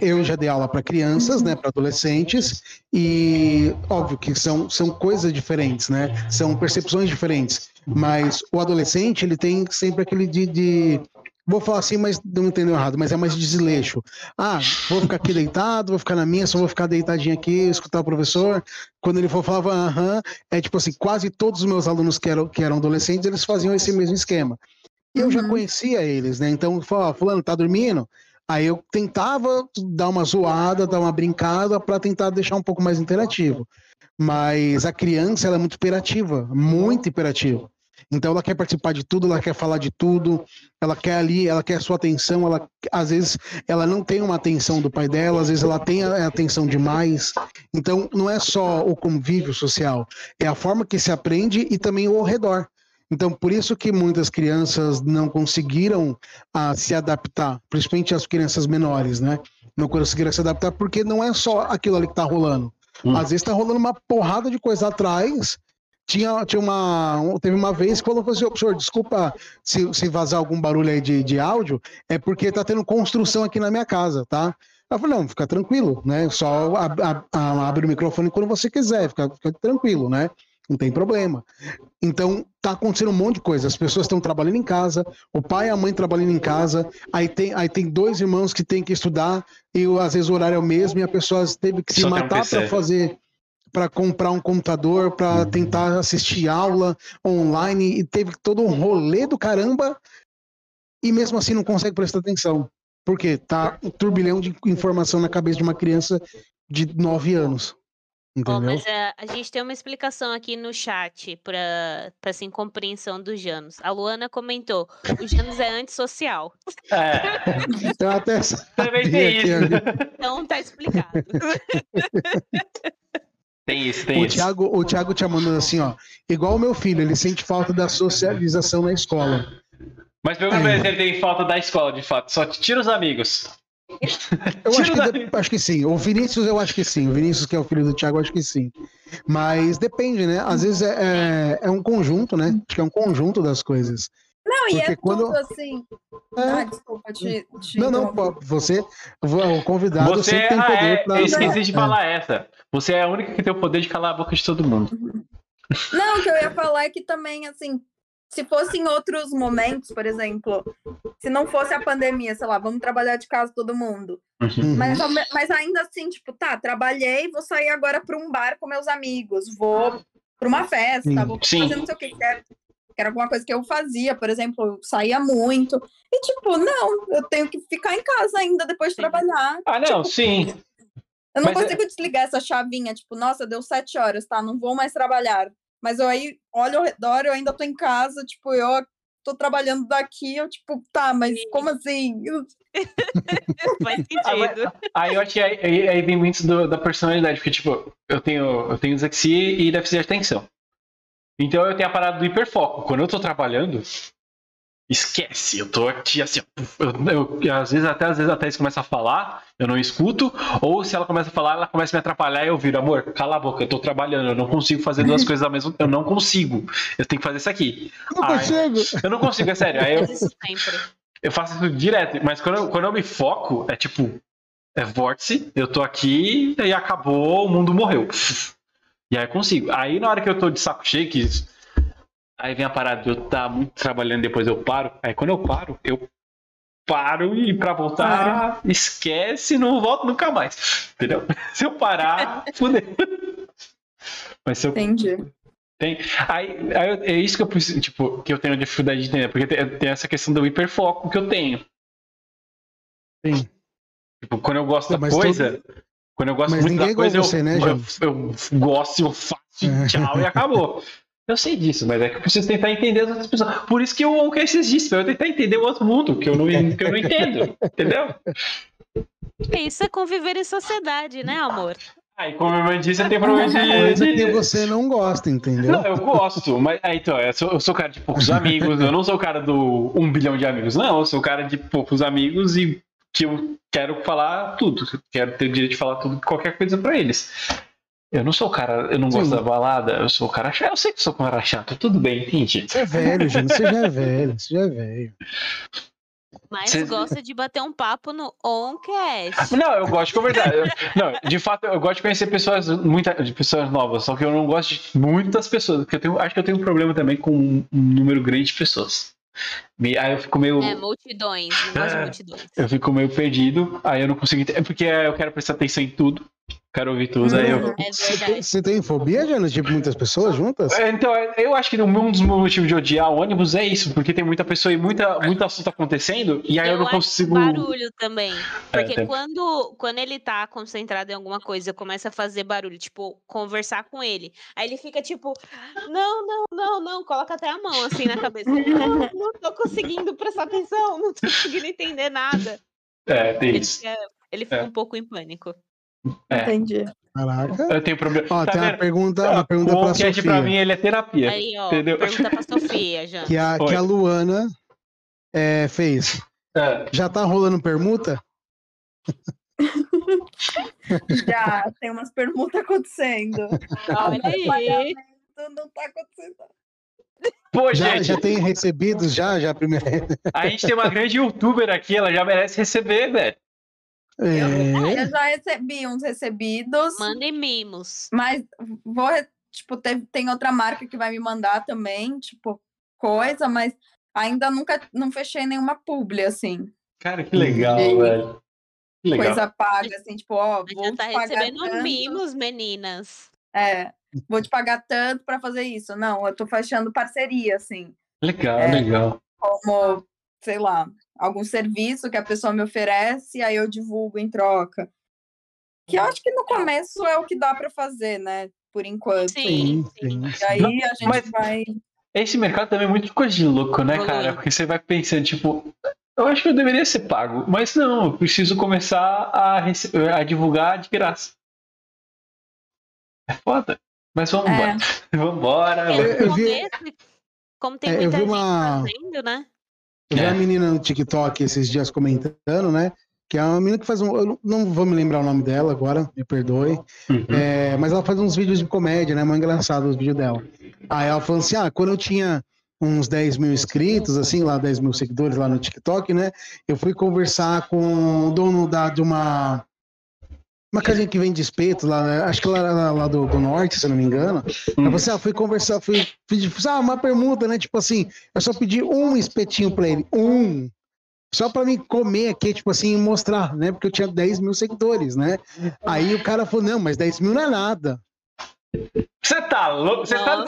eu já dei aula para crianças, né, para adolescentes, e óbvio que são, são coisas diferentes, né? São percepções diferentes. Mas o adolescente, ele tem sempre aquele de, de vou falar assim, mas não entendeu errado, mas é mais desleixo. Ah, vou ficar aqui deitado, vou ficar na minha, só vou ficar deitadinho aqui, escutar o professor. Quando ele for falava aham, é tipo assim, quase todos os meus alunos que eram, que eram adolescentes, eles faziam esse mesmo esquema. E eu uhum. já conhecia eles, né? Então, falava, fulano, tá dormindo? Aí eu tentava dar uma zoada, dar uma brincada para tentar deixar um pouco mais interativo. Mas a criança, ela é muito imperativa, muito imperativa. Então ela quer participar de tudo, ela quer falar de tudo, ela quer ali, ela quer sua atenção, ela às vezes ela não tem uma atenção do pai dela, às vezes ela tem a atenção demais. Então não é só o convívio social, é a forma que se aprende e também o redor. Então, por isso que muitas crianças não conseguiram ah, se adaptar, principalmente as crianças menores, né? Não conseguiram se adaptar porque não é só aquilo ali que está rolando. Hum. Às vezes está rolando uma porrada de coisa atrás tinha, tinha uma. Teve uma vez que falou assim, senhor, desculpa se, se vazar algum barulho aí de, de áudio, é porque tá tendo construção aqui na minha casa, tá? Eu falei, não, fica tranquilo, né? Só ab, ab, abre o microfone quando você quiser, fica, fica tranquilo, né? Não tem problema. Então, tá acontecendo um monte de coisa. As pessoas estão trabalhando em casa, o pai e a mãe trabalhando em casa, aí tem, aí tem dois irmãos que têm que estudar, e às vezes o horário é o mesmo, e a pessoa teve que se Só matar um para fazer para comprar um computador, para tentar assistir aula online, e teve todo um rolê do caramba, e mesmo assim não consegue prestar atenção. Porque tá um turbilhão de informação na cabeça de uma criança de 9 anos. Entendeu? Oh, mas uh, a gente tem uma explicação aqui no chat para assim, compreensão dos Janos. A Luana comentou: o Janos é antissocial. É. [LAUGHS] Eu até Também tem isso. Então tá explicado. [LAUGHS] Tem isso, tem o isso. Thiago, o Thiago te mandando assim, ó. Igual o meu filho, ele sente falta da socialização na escola. Mas pelo menos ele tem falta da escola, de fato. Só tira os amigos. Eu acho que, acho que, sim. O Vinícius, eu acho que sim. O Vinícius, que é o filho do Thiago, eu acho que sim. Mas depende, né? Às vezes é, é, é um conjunto, né? Acho que é um conjunto das coisas. Não, Porque e é quando... tudo assim. É... Ah, desculpa, te, te Não, não, você, o convidado você sempre tem poder é, pra... Eu esqueci de falar essa. Você é a única que tem o poder de calar a boca de todo mundo. Não, o que eu ia falar é que também, assim, se fosse em outros momentos, por exemplo, se não fosse a pandemia, sei lá, vamos trabalhar de casa todo mundo. Uhum. Mas, mas ainda assim, tipo, tá, trabalhei, vou sair agora para um bar com meus amigos, vou para uma festa, Sim. vou fazer não sei o que, quero, quero alguma coisa que eu fazia, por exemplo, eu saía muito. E tipo, não, eu tenho que ficar em casa ainda depois de trabalhar. Ah, não, tipo, sim. Eu não Mas é consigo é... desligar essa chavinha, tipo, nossa, deu sete horas, tá? Não vou mais trabalhar. Mas eu aí olho ao redor, eu ainda tô em casa, tipo, eu tô trabalhando daqui, eu, tipo, tá, mas como assim? [LAUGHS] Faz sentido. Aí, eu acho que aí, aí vem muito do, da personalidade, porque, tipo, eu tenho, eu tenho dislexia e déficit de atenção. Então eu tenho a parada do hiperfoco. Quando eu tô trabalhando, esquece. Eu tô aqui assim, eu, eu, às vezes até às vezes a Thais começa a falar, eu não escuto, ou se ela começa a falar, ela começa a me atrapalhar e eu viro, amor, cala a boca, eu tô trabalhando, eu não consigo fazer duas [LAUGHS] coisas ao mesmo tempo, eu não consigo. Eu tenho que fazer isso aqui. Não Ai, consigo. Eu não consigo, é sério. Aí eu, eu faço isso direto, mas quando eu, quando eu me foco, é tipo, é vórtice, eu tô aqui e acabou, o mundo morreu. E aí eu consigo. Aí na hora que eu tô de saco cheio, que Aí vem a parada de eu estar tá muito trabalhando depois eu paro. Aí quando eu paro, eu paro e pra voltar, esquece, não volto nunca mais. Entendeu? [LAUGHS] Se eu parar, fudeu. Mas se eu Entendi. tem, aí, aí é isso que eu preciso, tipo, que eu tenho dificuldade de entender, porque tem, tem essa questão do hiperfoco que eu tenho. Sim. Tipo, quando eu gosto da coisa, quando eu gosto Mas muito ninguém é da igual coisa, você, eu, né, eu, eu gosto, eu faço e tchau e acabou. Eu sei disso, mas é que eu preciso tentar entender as outras pessoas. Por isso que o OnCast existe, pra eu tentar entender o outro mundo, que eu não, que eu não entendo, entendeu? Isso é conviver em sociedade, né, amor? Aí, como a irmã disse, eu tenho problema de... Coisa de- que você não gosta, entendeu? Não, eu gosto, mas aí, então, eu sou, eu sou cara de poucos amigos, eu não sou o cara do um bilhão de amigos, não, eu sou o cara de poucos amigos e que eu quero falar tudo, quero ter o direito de falar tudo, qualquer coisa pra eles. Eu não sou o cara, eu não gosto Sim. da balada, eu sou o cara chato, eu sei que sou o cara chato, tudo bem, entendi. Você é velho, Júnior. Você já é velho. Você já é velho. Mas Cê- gosta de bater um papo no Oncast. Não, eu gosto de conversar. Eu- não, de fato, eu gosto de conhecer pessoas, muita, de pessoas novas, só que eu não gosto de muitas pessoas, porque eu tenho, acho que eu tenho um problema também com um número grande de pessoas. Me- Aí eu fico meio. É, multidões. É. multidões. Eu fico meio perdido, aí eu não consigo. É porque eu quero prestar atenção em tudo, quero ouvir tudo, aí eu. É Você você tem fobia, Jonas? Tipo, muitas pessoas juntas? É, Então, eu acho que um dos motivos de odiar o ônibus é isso, porque tem muita pessoa e muita, muito assunto acontecendo, e aí eu, não acho consigo. barulho também. Porque tem- quando, quando ele tá concentrado em alguma coisa, eu começo a fazer barulho, tipo, conversar com ele. Aí ele fica tipo, não, não, não, não, coloca até a mão assim na cabeça. Não, não tô conseguindo prestar atenção, [LAUGHS] não tô conseguindo entender nada. É, tem Ele isso. fica, ele fica É. um pouco em pânico. É. Entendi. Caraca. Eu tenho problema. Ó, Tá tem uma vendo? pergunta, uma pergunta o pra podcast pra mim Sofia. ele é terapia. Aí, ó, entendeu? pergunta pra [LAUGHS] Sofia, já. Que a, Oi. que a Luana é, fez. É. Já tá rolando permuta? [LAUGHS] Já tem umas permutas acontecendo. Olha aí. Não tá acontecendo. Pô, Já, gente, já tem recebidos? Já, já primeiro. a gente tem uma grande youtuber aqui, ela já merece receber, velho. É, Eu já recebi uns recebidos, Mandem mimos. mas vou, tipo, teve- tem outra marca que vai me mandar também, tipo, coisa, mas ainda nunca não fechei nenhuma publi, assim, Cara, que legal, Sim. velho. Que legal. coisa paga, assim, tipo, ó, vou já te tá pagar recebendo tanto, mimos, meninas. é, vou te pagar tanto para fazer isso. Não, eu tô fechando parceria, assim, Legal, É. legal. como, sei lá, algum serviço que a pessoa me oferece, aí eu divulgo em troca. Que eu acho que no começo é o que dá para fazer, né? Por enquanto. Sim, sim. E aí a gente Mas- vai. Esse mercado também é muito coisa de louco, né, cara? Porque você vai pensando, tipo, eu acho que eu deveria ser pago, mas não, eu preciso começar a, a divulgar de graça. É foda. Mas vamos É. embora. [LAUGHS] Vambora. É, Eu- vi- [LAUGHS] como tem É, muita vi gente uma- fazendo, né? Eu vi É. uma menina no TikTok esses dias comentando, né? Que é uma menina que faz um. Eu não- não vou me lembrar o nome dela agora, me perdoe. Uhum. É, mas ela faz uns vídeos de comédia, né? Muito engraçado os vídeos dela. Aí ela falou assim: ah, quando eu tinha uns 10 mil inscritos, assim, lá 10 mil seguidores lá no TikTok, né? Eu fui conversar com o dono da, de uma. Uma casinha que vende espetos lá, né? acho que lá, lá, lá do, do norte, se eu não me engano. Falou assim: ah, fui conversar, fui pedir, ah, uma pergunta, né? Tipo assim, eu só pedi um espetinho pra ele, um. Só pra me comer aqui, tipo assim, e mostrar, né? Porque eu tinha 10 mil seguidores, né? Aí o cara falou: não, mas 10 mil não é nada. Você tá louco? Você, tá,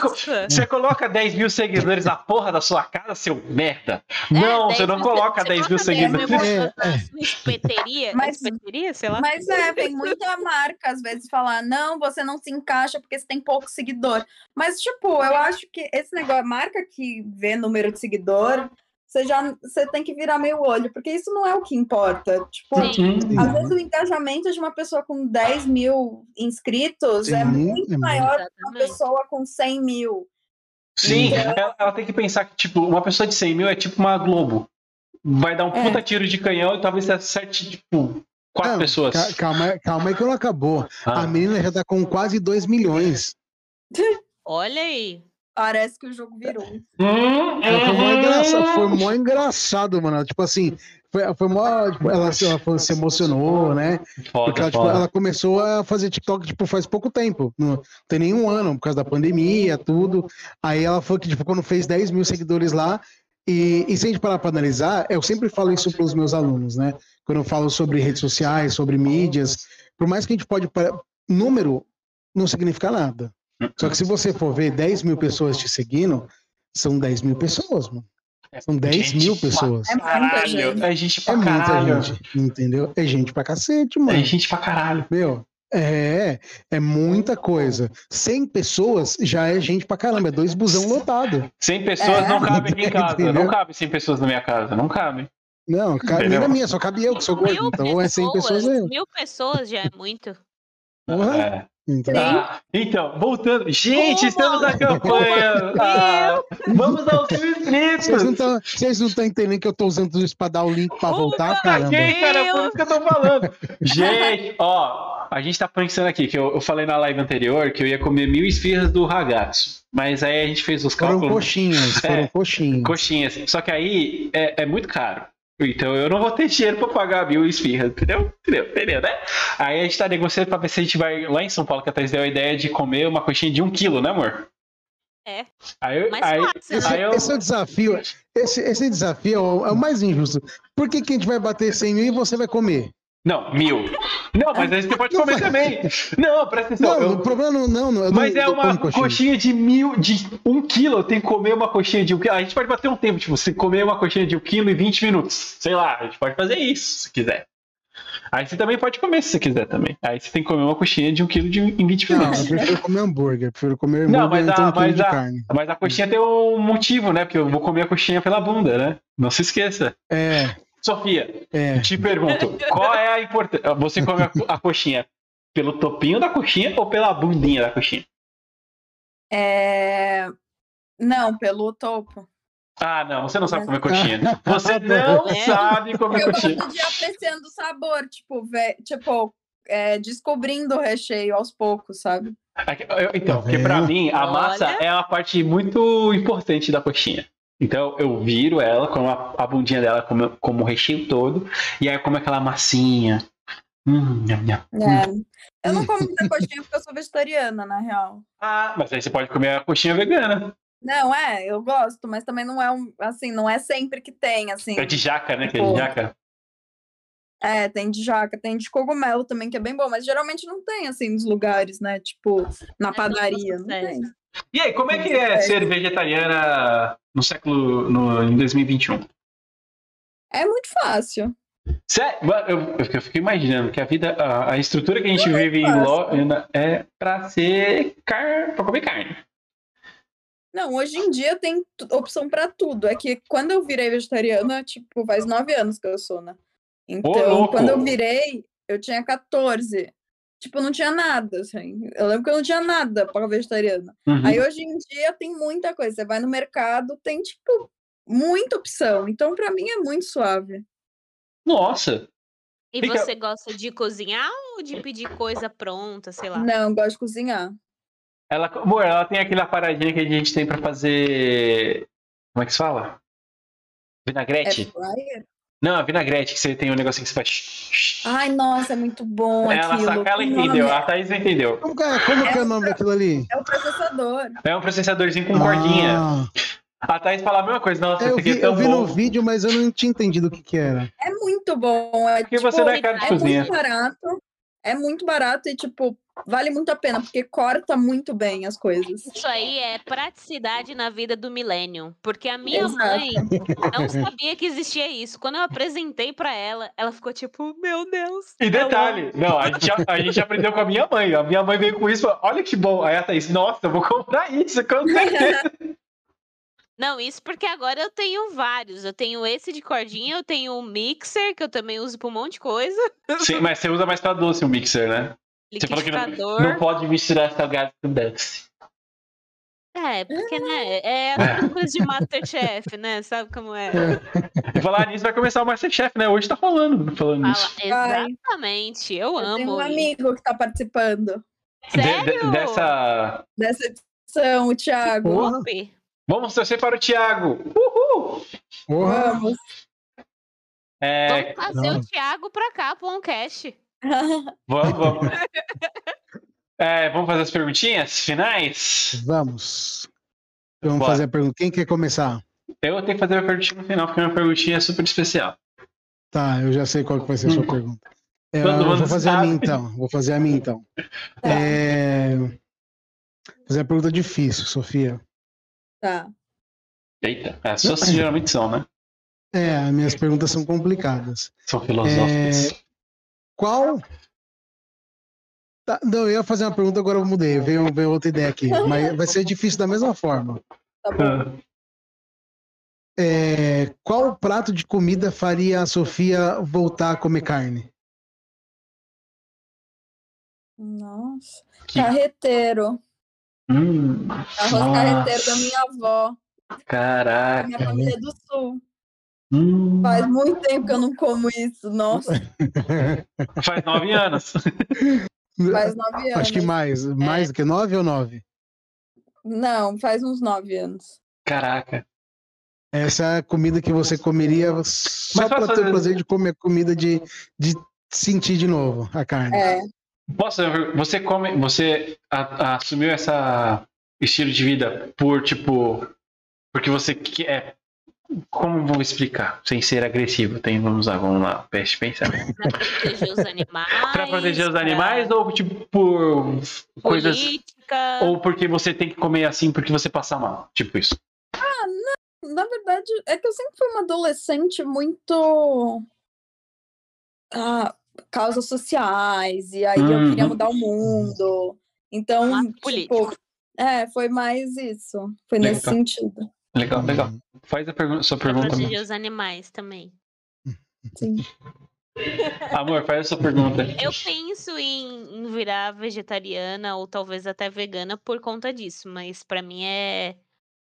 você coloca 10 mil seguidores na porra da sua casa, seu merda? É, não, 10 você não coloca você 10 mil coloca 10 mil seguidores. É, na sua espeteria? [LAUGHS] Mas- espeteria, sei lá. Mas é, vem muita marca às vezes falar, não, você não se encaixa porque você tem pouco seguidor. Mas, tipo, eu acho que esse negócio, marca que vê número de seguidor, você já você tem que virar meio olho, porque isso não é o que importa. Tipo, Sim. Às vezes o engajamento de uma pessoa com 10 mil inscritos é Sim, muito é muito. maior que uma pessoa com 100 mil. Sim, ela, ela tem que pensar que, tipo, uma pessoa de 100 mil é tipo uma Globo. Vai dar um É. puta tiro de canhão e talvez acerte, tipo, quatro Não, pessoas. ca- Calma, calma aí que não acabou. Ah. A menina já tá com quase 2 milhões. [LAUGHS] Olha aí. Parece que o jogo virou. Hum, Ela foi mó engraçado, foi mó engraçado, mano. Tipo assim, foi, foi mó, tipo, ela, se- ela foi- se emocionou, né? Foda, Porque ela, tipo, ela começou a fazer TikTok, tipo, faz pouco tempo. Não tem nenhum ano, por causa da pandemia, tudo. Aí ela falou que, tipo, quando fez 10 mil seguidores lá, E, e se a gente parar para analisar, eu sempre falo isso para os meus alunos, né? Quando eu falo sobre redes sociais, sobre mídias, por mais que a gente pode. Número não significa nada. Só que se você for ver 10 mil pessoas te seguindo, são 10 mil pessoas, mano. São 10 Gente mil pessoas. É muita Caralho, gente. é gente É pra muita caralho. gente, entendeu? É gente pra cacete, mano. É gente pra caralho. Meu, é, é muita coisa. 100 pessoas já é gente pra caramba, é dois busão lotado. 100 pessoas É. não cabem aqui em casa. Entendeu? Não cabe 100 pessoas na minha casa. Não cabe. Não, ca- nem Entendeu? na minha, só cabe eu que sou gordo. Mil Então é 100 pessoas aí. Mil pessoas já é muito. Porra. É. Entendeu? Ah, então, voltando. Gente, Uma. estamos na campanha. Ah, vamos aos mil Vocês não inscritos. estão vocês não tão entendendo que eu tô usando isso pra dar o link pra Uma. voltar, caramba. Cara, por isso que eu tô falando. Gente, [LAUGHS] ó, a gente tá pensando aqui, que eu, eu falei na live anterior que eu ia comer mil esfirras do ragazzo. Mas aí a gente fez os Foram cálculos. coxinhas, foram [LAUGHS] É. coxinhas. Coxinhas. Só que aí é, é muito caro. Então eu não vou ter dinheiro pra pagar mil esfirras, entendeu? Entendeu? Entendeu, né? Aí a gente tá negociando pra ver se a gente vai lá em São Paulo, que a Thaís deu a ideia de comer uma coxinha de um quilo, né, amor? É. Aí, eu- aí, fácil, Esse, né? aí eu, esse é o desafio. Esse, esse desafio é o, é o mais injusto. Por que, que a gente vai bater 100 mil e você vai comer? Não, mil. Não, mas aí você pode comer também. Não, presta atenção. Não, eu- o problema não, não, não eu Mas não, é uma como coxinha. de mil, de um quilo. Tenho que comer uma coxinha de um quilo. A gente pode bater um tempo, tipo, você comer uma coxinha de um quilo em 20 minutos. Sei lá, a gente pode fazer isso, se quiser. Aí você também pode comer se você quiser também. Aí você tem que comer uma coxinha de um quilo de, em 20 Não, minutos. eu prefiro comer hambúrguer. Prefiro comer Não, hambúrguer mas então a- um mas a- carne. Mas a coxinha tem um motivo, né? Porque eu vou comer a coxinha pela bunda, né? Não se esqueça. É, Sofia, é. te pergunto, qual é a importância? Você come a, a coxinha pelo topinho da coxinha ou pela bundinha da coxinha? É... Não, pelo topo. Ah, não, você não sabe comer coxinha. Você [LAUGHS] não É. sabe comer Eu coxinha. gosto de apreciando o sabor, tipo, ve- tipo é, descobrindo o recheio aos poucos, sabe? Eu- Então, Tá porque pra vendo? mim, a Olha. massa é uma parte muito importante da coxinha. Então, eu viro ela com a, a bundinha dela como, como o recheio todo, e aí eu como aquela massinha. Hum, nham, nham. É. Eu não como muita coxinha porque eu sou vegetariana, na real. [LAUGHS] Ah, mas aí você pode comer a coxinha vegana. Não, é, eu gosto, mas também não é um, assim, não é sempre que tem, assim. É de jaca, né? Que é de Tipo, jaca. É, tem de jaca, tem de cogumelo também, que é bem bom, mas geralmente não tem, assim, nos lugares, né? Tipo, na não padaria, não tem. E aí, como é que é ser vegetariana no século. No, em 2021? É muito fácil. Sério? Eu, eu fico- imaginando que a vida, a, a estrutura que a gente é vive em fácil. Lo, é pra ser car, pra comer carne. Não, hoje em dia tem opção pra tudo. É que quando eu virei vegetariana, tipo, faz nove anos que eu sou, né? Então, louco! quando eu virei, eu tinha 14. Tipo, não tinha nada, assim. Eu lembro que eu não tinha nada para vegetariana. Uhum. Aí hoje em dia tem muita coisa. Você vai no mercado, tem, tipo, muita opção. Então, pra mim, é muito suave. Nossa! E Fica- você gosta de cozinhar ou de pedir coisa pronta, sei lá? Não, eu gosto de cozinhar. Ela, amor, ela tem aquela paradinha que a gente tem pra fazer. Como é que se fala? É Vinagrete? fryer? Não, a vinagrete, que você tem um negocinho que você faz. Ai, nossa, é muito bom ela aquilo. saca, ela O nome entendeu, a Thaís entendeu. Como, que é, como que é o nome daquilo ali? É o processador. É um processadorzinho com cordinha. Ah, A Thaís fala a mesma coisa, nossa, eu vi, é tão eu vi bom. no vídeo, mas eu não tinha entendido o que, que era. É muito bom. É, Porque tipo, você é cara de é cozinha. muito barato. É muito barato e, tipo, vale muito a pena, porque corta muito bem as coisas. Isso aí é praticidade na vida do milênio. Porque a minha Exato. mãe não sabia que existia isso. Quando eu apresentei pra ela, ela ficou tipo, meu Deus. E eu detalhe, não, a gente, a gente aprendeu com a minha mãe. A minha mãe veio com isso e falou: olha que bom. Aí a Thaís, nossa, eu vou comprar isso, com certeza. [LAUGHS] Não, isso porque agora eu tenho vários. Eu tenho esse de cordinha, eu tenho o mixer, que eu também uso pra um monte de coisa. Sim, mas você usa mais pra doce o mixer, né? Você falou que não, não pode misturar salgado com doce. É, porque, né? É [LAUGHS] aquela coisa de Masterchef, né? Sabe como é? E falar nisso, vai começar o Masterchef, né? Hoje tá falando, falando Fala, nisso. exatamente. Eu, Eu amo. tenho um amigo que tá participando De- de- Sério? dessa. dessa edição, o Thiago. Top. Vamos torcer para o Thiago. Uhul! porra. Vamos. É, Vamos trazer não. o Thiago pra cá, pro Oncast. Vamos, vamos. [LAUGHS] É, vamos fazer as perguntinhas finais? Vamos. Vamos Bora. fazer a pergunta. Quem quer começar? Eu tenho que fazer a perguntinha no final, porque minha perguntinha é super especial. Tá, eu já sei qual que vai ser a sua pergunta. É, eu vou fazer a sabe. minha então. Vou fazer a minha então. Tá. É... Fazer a pergunta difícil, Sofia. Tá. Eita, as suas geralmente são, né? É, as minhas perguntas são complicadas. São filosóficas. Qual. Tá, não, eu ia fazer uma pergunta, agora eu mudei. Veio, veio outra ideia aqui. Mas vai ser difícil da mesma forma. Tá bom. É, qual prato de comida faria a Sofia voltar a comer carne? Nossa. Que- Carreteiro. Hum, Arroz Nossa. carreteiro da minha avó. Caraca. minha família é do sul. Hum, Faz muito tempo que eu não como isso. Nossa, [LAUGHS] faz nove anos. faz nove anos. Acho que mais. Mais do que nove ou nove? Não, faz uns nove anos. Caraca. Essa é a comida que você comeria só para ter o prazer de comer comida de, de sentir de novo a carne. É, Posso, você come, você a- assumiu essa estilo de vida por tipo, porque você quer, como vou explicar, sem ser agressivo, tem, vamos lá, vamos lá, peste pensa, Pra proteger os animais. para proteger os pra animais ou tipo por coisas, Política. ou porque você tem que comer assim porque você passa mal, tipo isso. na verdade, é que eu sempre fui uma adolescente muito. Ah, causas sociais, e aí eu queria Uhum. mudar o mundo. Então, tipo, político. é, foi mais isso. Foi nesse sentido. Legal, legal. Uhum. Faz a pergunta, sua Pra pergunta, amor. proteger os animais também. Sim. [LAUGHS] Amor, faz a sua pergunta. Eu penso em, em virar vegetariana ou talvez até vegana por conta disso, mas pra mim é.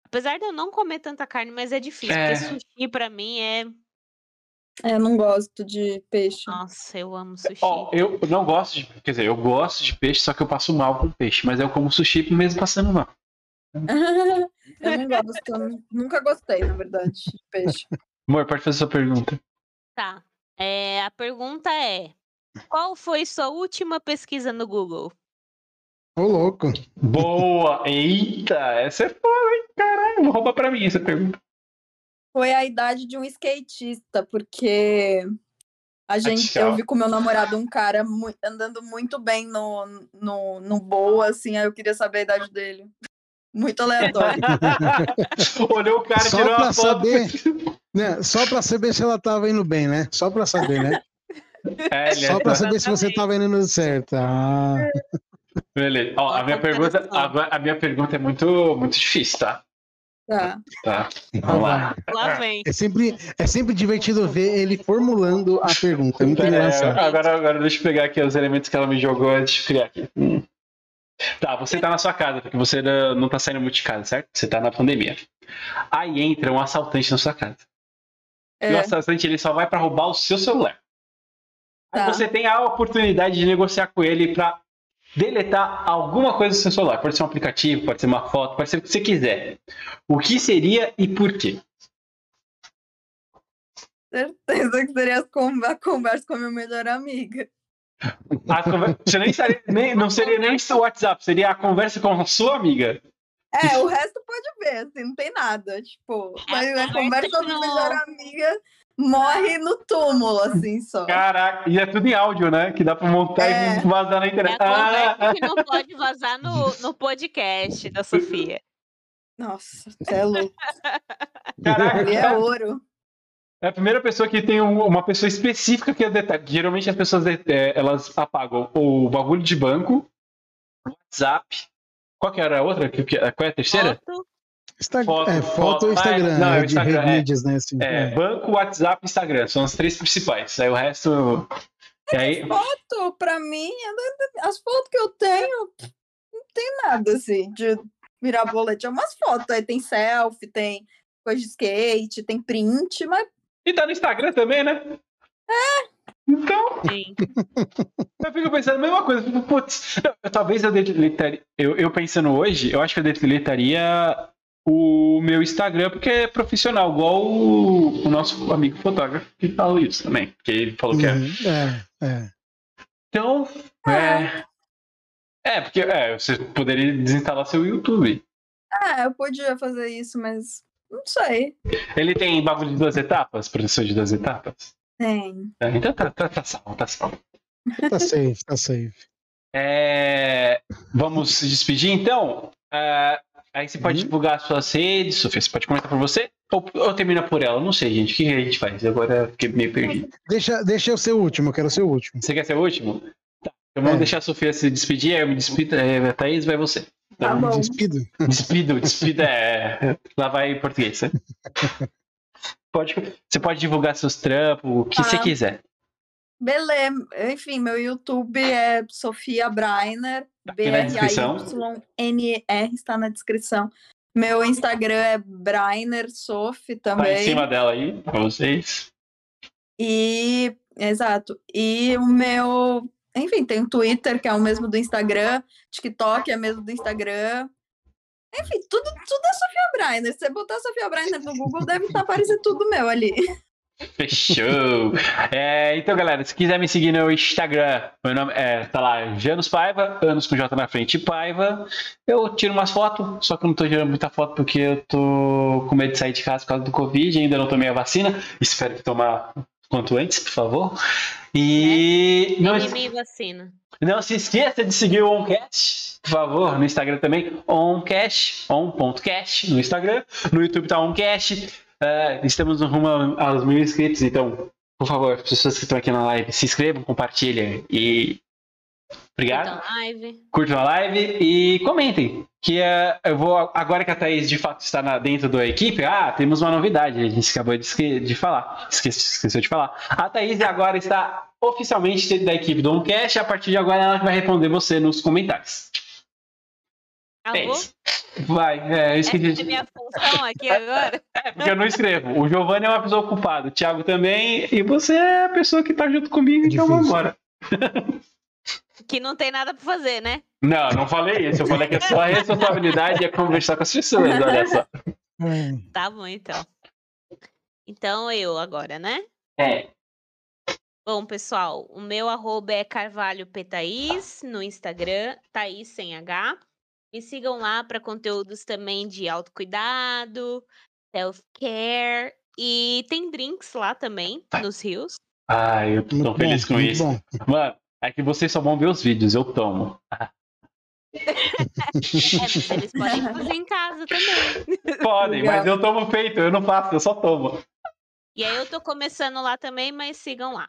Apesar de eu não comer tanta carne, mas é difícil. É. Porque sushi pra mim é. É, eu não gosto de peixe. Nossa, eu amo sushi. Ó, eu não gosto de, quer dizer, eu gosto de peixe, só que eu passo mal com peixe, mas eu como sushi mesmo passando mal. [LAUGHS] eu não gosto. Nunca gostei, na verdade, de peixe. Amor, pode fazer sua pergunta. Tá. É, a pergunta é: qual foi sua última pesquisa no Google? Ô, louco. Boa! Eita, essa é foda, hein? Caralho, rouba pra mim essa pergunta. Foi a idade de um skatista, porque a gente, eu vi com meu namorado um cara mu- andando muito bem no, no, no boa, assim, aí eu queria saber a idade dele. Muito aleatório. [LAUGHS] Olhou o cara, Só tirou pra uma foto. saber. Né? Só pra saber se ela tava indo bem, né? Só pra saber, né? É, Só pra saber se você tava indo certo. Ah, Beleza. Ó, a minha pergunta, agora, a minha pergunta é muito, muito difícil, tá? tá. Tá. Vamos lá. Lá vem. é, sempre, é sempre divertido ver ele formulando a pergunta. É muito É, engraçado. agora, agora deixa eu pegar aqui os elementos que ela me jogou antes de criar aqui. Hum. Tá, você tá na sua casa, porque você não tá saindo muito de casa, certo? Você tá na pandemia. Aí entra um assaltante na sua casa. E o É, assaltante ele só vai pra roubar o seu celular. Aí Tá. você tem a oportunidade de negociar com ele pra deletar alguma coisa do seu celular. Pode ser um aplicativo, pode ser uma foto, pode ser o que você quiser. O que seria e por quê? certeza que seria a conversa com a minha melhor amiga. Conver- Você nem seria, nem- não seria nem o WhatsApp, seria a conversa com a sua amiga. É, o resto pode ver, assim, não tem nada. Tipo, mas a conversa conversa com a melhor amiga morre no túmulo, assim, só. Caraca, e é tudo em áudio, né? Que dá pra montar É. e vazar na É internet. a Ah, conversa que não pode vazar no, no podcast da Sofia. Nossa, você é louco. caraca, Ele é ouro. É a primeira pessoa que tem um- uma pessoa específica que é detalhe. Geralmente as pessoas é, elas apagam o bagulho de banco, o WhatsApp. Qual que era a outra? Qual é a terceira? Foto, Insta- Foto, é, foto. foto ou Instagram, Ah, não, é é de Instagram, é. redes, né? Assim, É, é. banco, WhatsApp e Instagram. São as três principais. Aí o resto. E aí, Foto, pra mim, as fotos que eu tenho, não tem nada, assim, de virar bolete. É umas fotos, aí tem selfie, tem coisa de skate, tem print, mas e tá no Instagram também, né? É. Então, sim. [LAUGHS] eu fico pensando a mesma coisa. Fico, Putz, eu- talvez eu deletaria. Eu, eu pensando hoje, eu acho que eu deletaria o meu Instagram, porque é profissional, igual o, o nosso amigo fotógrafo que falou isso também. Que ele falou que é. Uhum, é, é. Então, é. É, porque é, você poderia desinstalar seu YouTube. é, eu podia fazer isso, mas Não sei. Ele tem bagulho de duas etapas? Professor de duas etapas? Tem. É, então tá, tá, tá salvo, tá salvo. Tá safe, tá safe. É, vamos se despedir então? É, aí você pode Uhum. divulgar as suas redes, Sofia, você pode comentar por você? Ou, ou termina por ela? Não sei, gente. O que a gente faz? Agora eu fiquei meio perdido. Deixa, deixa eu ser o último, eu quero ser o último. Você quer ser o último? Tá. Então vamos É. deixar a Sofia se despedir, aí eu me despido. É, Thaís, vai você. Tá bom. Despido. Despido, despido é. Lá vai em português, né? Pode, você pode divulgar seus trampos, o que Tá. você quiser. Beleza. Enfim, meu YouTube é Sofia Brainer. descrição. B-R-A-Y-N-E-R está na descrição. Meu Instagram é Brainer Sof Tá em também. cima dela aí, pra vocês. E, exato. E o meu, enfim, tem o Twitter, que é o mesmo do Instagram, TikTok é o mesmo do Instagram. Enfim, tudo, tudo é Sofia Brainer. Se você botar Sofia Brainer no Google, deve estar aparecendo tudo meu ali. Fechou! É, então, galera, se quiser me seguir no Instagram, meu nome é, tá lá, Janus Paiva, anos com J na frente, Paiva. Eu tiro umas fotos, só que não tô tirando muita foto porque eu tô com medo de sair de casa por causa do Covid, ainda não tomei a vacina. Espero que tomar quanto antes, por favor. E não, E me vacina. não se esqueça de seguir o OnCast, por favor, no Instagram também, OnCast, on.cast no Instagram, no YouTube tá OnCast. É, estamos no rumo aos mil inscritos, então, por favor, as pessoas que estão aqui na live, se inscrevam, compartilhem e. Obrigado. Então, live. Curtam a live e comentem. Que é, eu vou. Agora que a Thaís de fato está na- dentro da equipe, ah, temos uma novidade. A gente acabou de, esque- de falar. Esqueci, esqueceu de falar. A Thaís agora está oficialmente dentro da equipe do Homecast. E a partir de agora ela vai responder você nos comentários. É Alô? isso. Vai, é, eu esqueci. Essa é minha função aqui [LAUGHS] agora. É, porque eu não escrevo. O Giovanni é uma pessoa ocupada, o Thiago também, e você é a pessoa que tá junto comigo, então Difícil. vamos embora. [LAUGHS] Que não tem nada pra fazer, né? Não, não falei isso. Eu falei que a sua [LAUGHS] responsabilidade é conversar com as pessoas, olha só. É. Tá bom, então. Então eu agora, né? É. Bom, pessoal, o meu arroba é Carvalho P. Thaís, no Instagram, Thaís sem H. Me sigam lá para conteúdos também de autocuidado, self-care e tem drinks lá também, nos rios. Ai, eu tô Muito tão bom, feliz com isso. bom. Mano, é que vocês só vão ver os vídeos, eu tomo. É, mas eles podem [LAUGHS] fazer em casa também. Podem, Legal. mas eu tomo feito, eu não faço, eu só tomo. E aí eu tô começando lá também, mas sigam lá.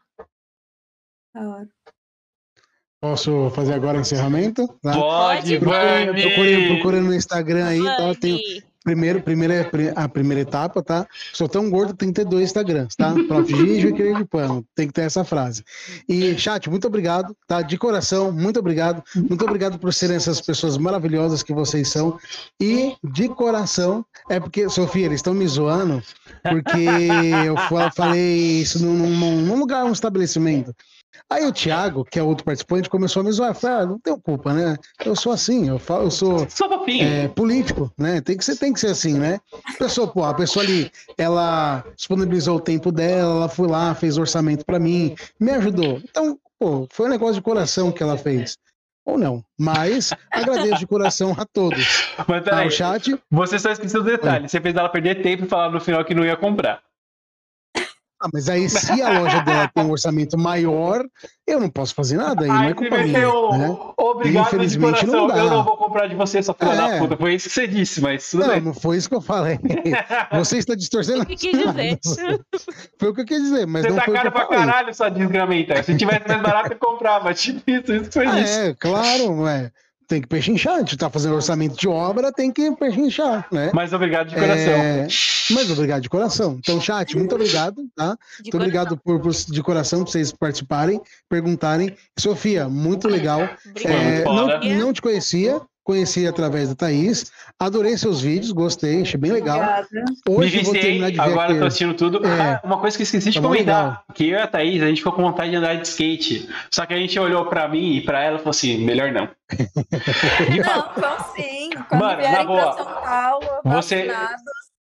Posso fazer agora o encerramento? Tá? Pode, Pode, Procure, Vani! procure, procure no Instagram aí, tá? Tem primeiro, primeira, a primeira etapa, tá? Sou tão gordo, tem que ter dois Instagrams, tá? Prof. Gijo e de Pano. Tem que ter essa frase. E, chat, muito obrigado, tá? De coração, muito obrigado. Muito obrigado por serem essas pessoas maravilhosas que vocês são. E, de coração, é porque, Sofia, eles estão me zoando, porque eu fa- falei isso num- num lugar, um estabelecimento. Aí o Thiago, que é outro participante, começou a me zoar. Falei, ah, não tenho culpa, né? Eu sou assim, eu, falo, eu sou é, político, né? Tem que ser, tem que ser assim, né? A pessoa, pô, a pessoa ali, ela disponibilizou o tempo dela, ela foi lá, fez orçamento pra mim, me ajudou. Então, pô, foi um negócio de coração que ela fez. Ou não, mas agradeço de coração a todos. Mas Tá, peraí, o chat, você só esqueceu o detalhe. Você fez ela perder tempo e falar no final que não ia comprar. Ah, mas aí se a loja dela tem um orçamento maior, eu não posso fazer nada aí, não é culpa minha, meteu né? obrigado de Infelizmente, não coração. dá. eu não vou comprar de você, sua filha da É. puta. Foi isso que você disse, mas tudo Não, bem. não foi isso que eu falei. [LAUGHS] Você está distorcendo O que quis dizer? [LAUGHS] Foi o que eu quis dizer, mas Você não tá foi o caro eu pra falei. caralho, sua desgramenta. Se tivesse mais barato, eu comprava. Tipo isso, isso que você Ah, disse. é, claro, ué. Tem que pechinchar. A gente tá fazendo orçamento de obra, tem que pechinchar, né? Mas obrigado de coração. É, mas obrigado de coração. Então, chat, muito obrigado, tá? De Muito obrigado por, por- de coração por vocês participarem, perguntarem. Sofia, muito legal. É, não, não te conhecia, conheci através da Thaís. Adorei seus vídeos, gostei, achei bem legal. Obrigada. Me Hoje eu vou viciei, terminar de ver agora eu tô assistindo tudo. É. Ah, uma coisa que eu esqueci de Tá comentar, legal. que eu e a Thaís, a gente ficou com vontade de andar de skate. Só que a gente olhou pra mim e pra ela e falou assim, melhor não. [LAUGHS] De fato, Não, vão sim. Quando Mano, na boa, pra São Paulo, você-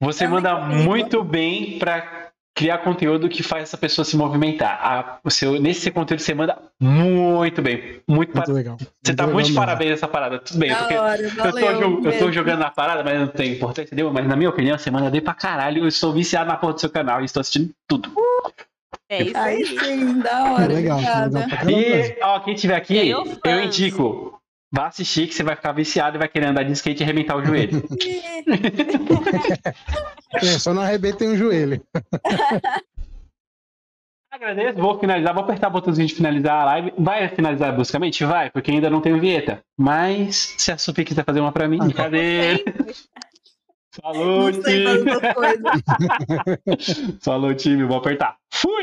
Você manda comigo. muito bem pra criar conteúdo que faz essa pessoa se movimentar. A- o seu, nesse conteúdo você manda muito bem. Muito, Muito legal. Você tá legal muito de parabéns nessa parada. Tudo bem, porque hora, eu tô, eu tô jogando na parada, mas não tem importância, entendeu? Mas na minha opinião, você manda bem pra caralho. Eu sou viciado na porra do seu canal e estou assistindo tudo. É isso Aí aí. sim, da hora. legal. E, ó, quem tiver aqui, eu fãs. indico. Vá assistir que você vai ficar viciado e vai querer andar de skate e arrebentar o joelho. [LAUGHS] É, só não arrebentem o joelho. Agradeço, vou finalizar, vou apertar o botãozinho de finalizar a live. Vai finalizar bruscamente? Vai, porque ainda não tenho vinheta. Mas se a Sofia quiser fazer uma pra mim, Ah, cadê? Falou, time! [LAUGHS] Falou, time, vou apertar. Fui!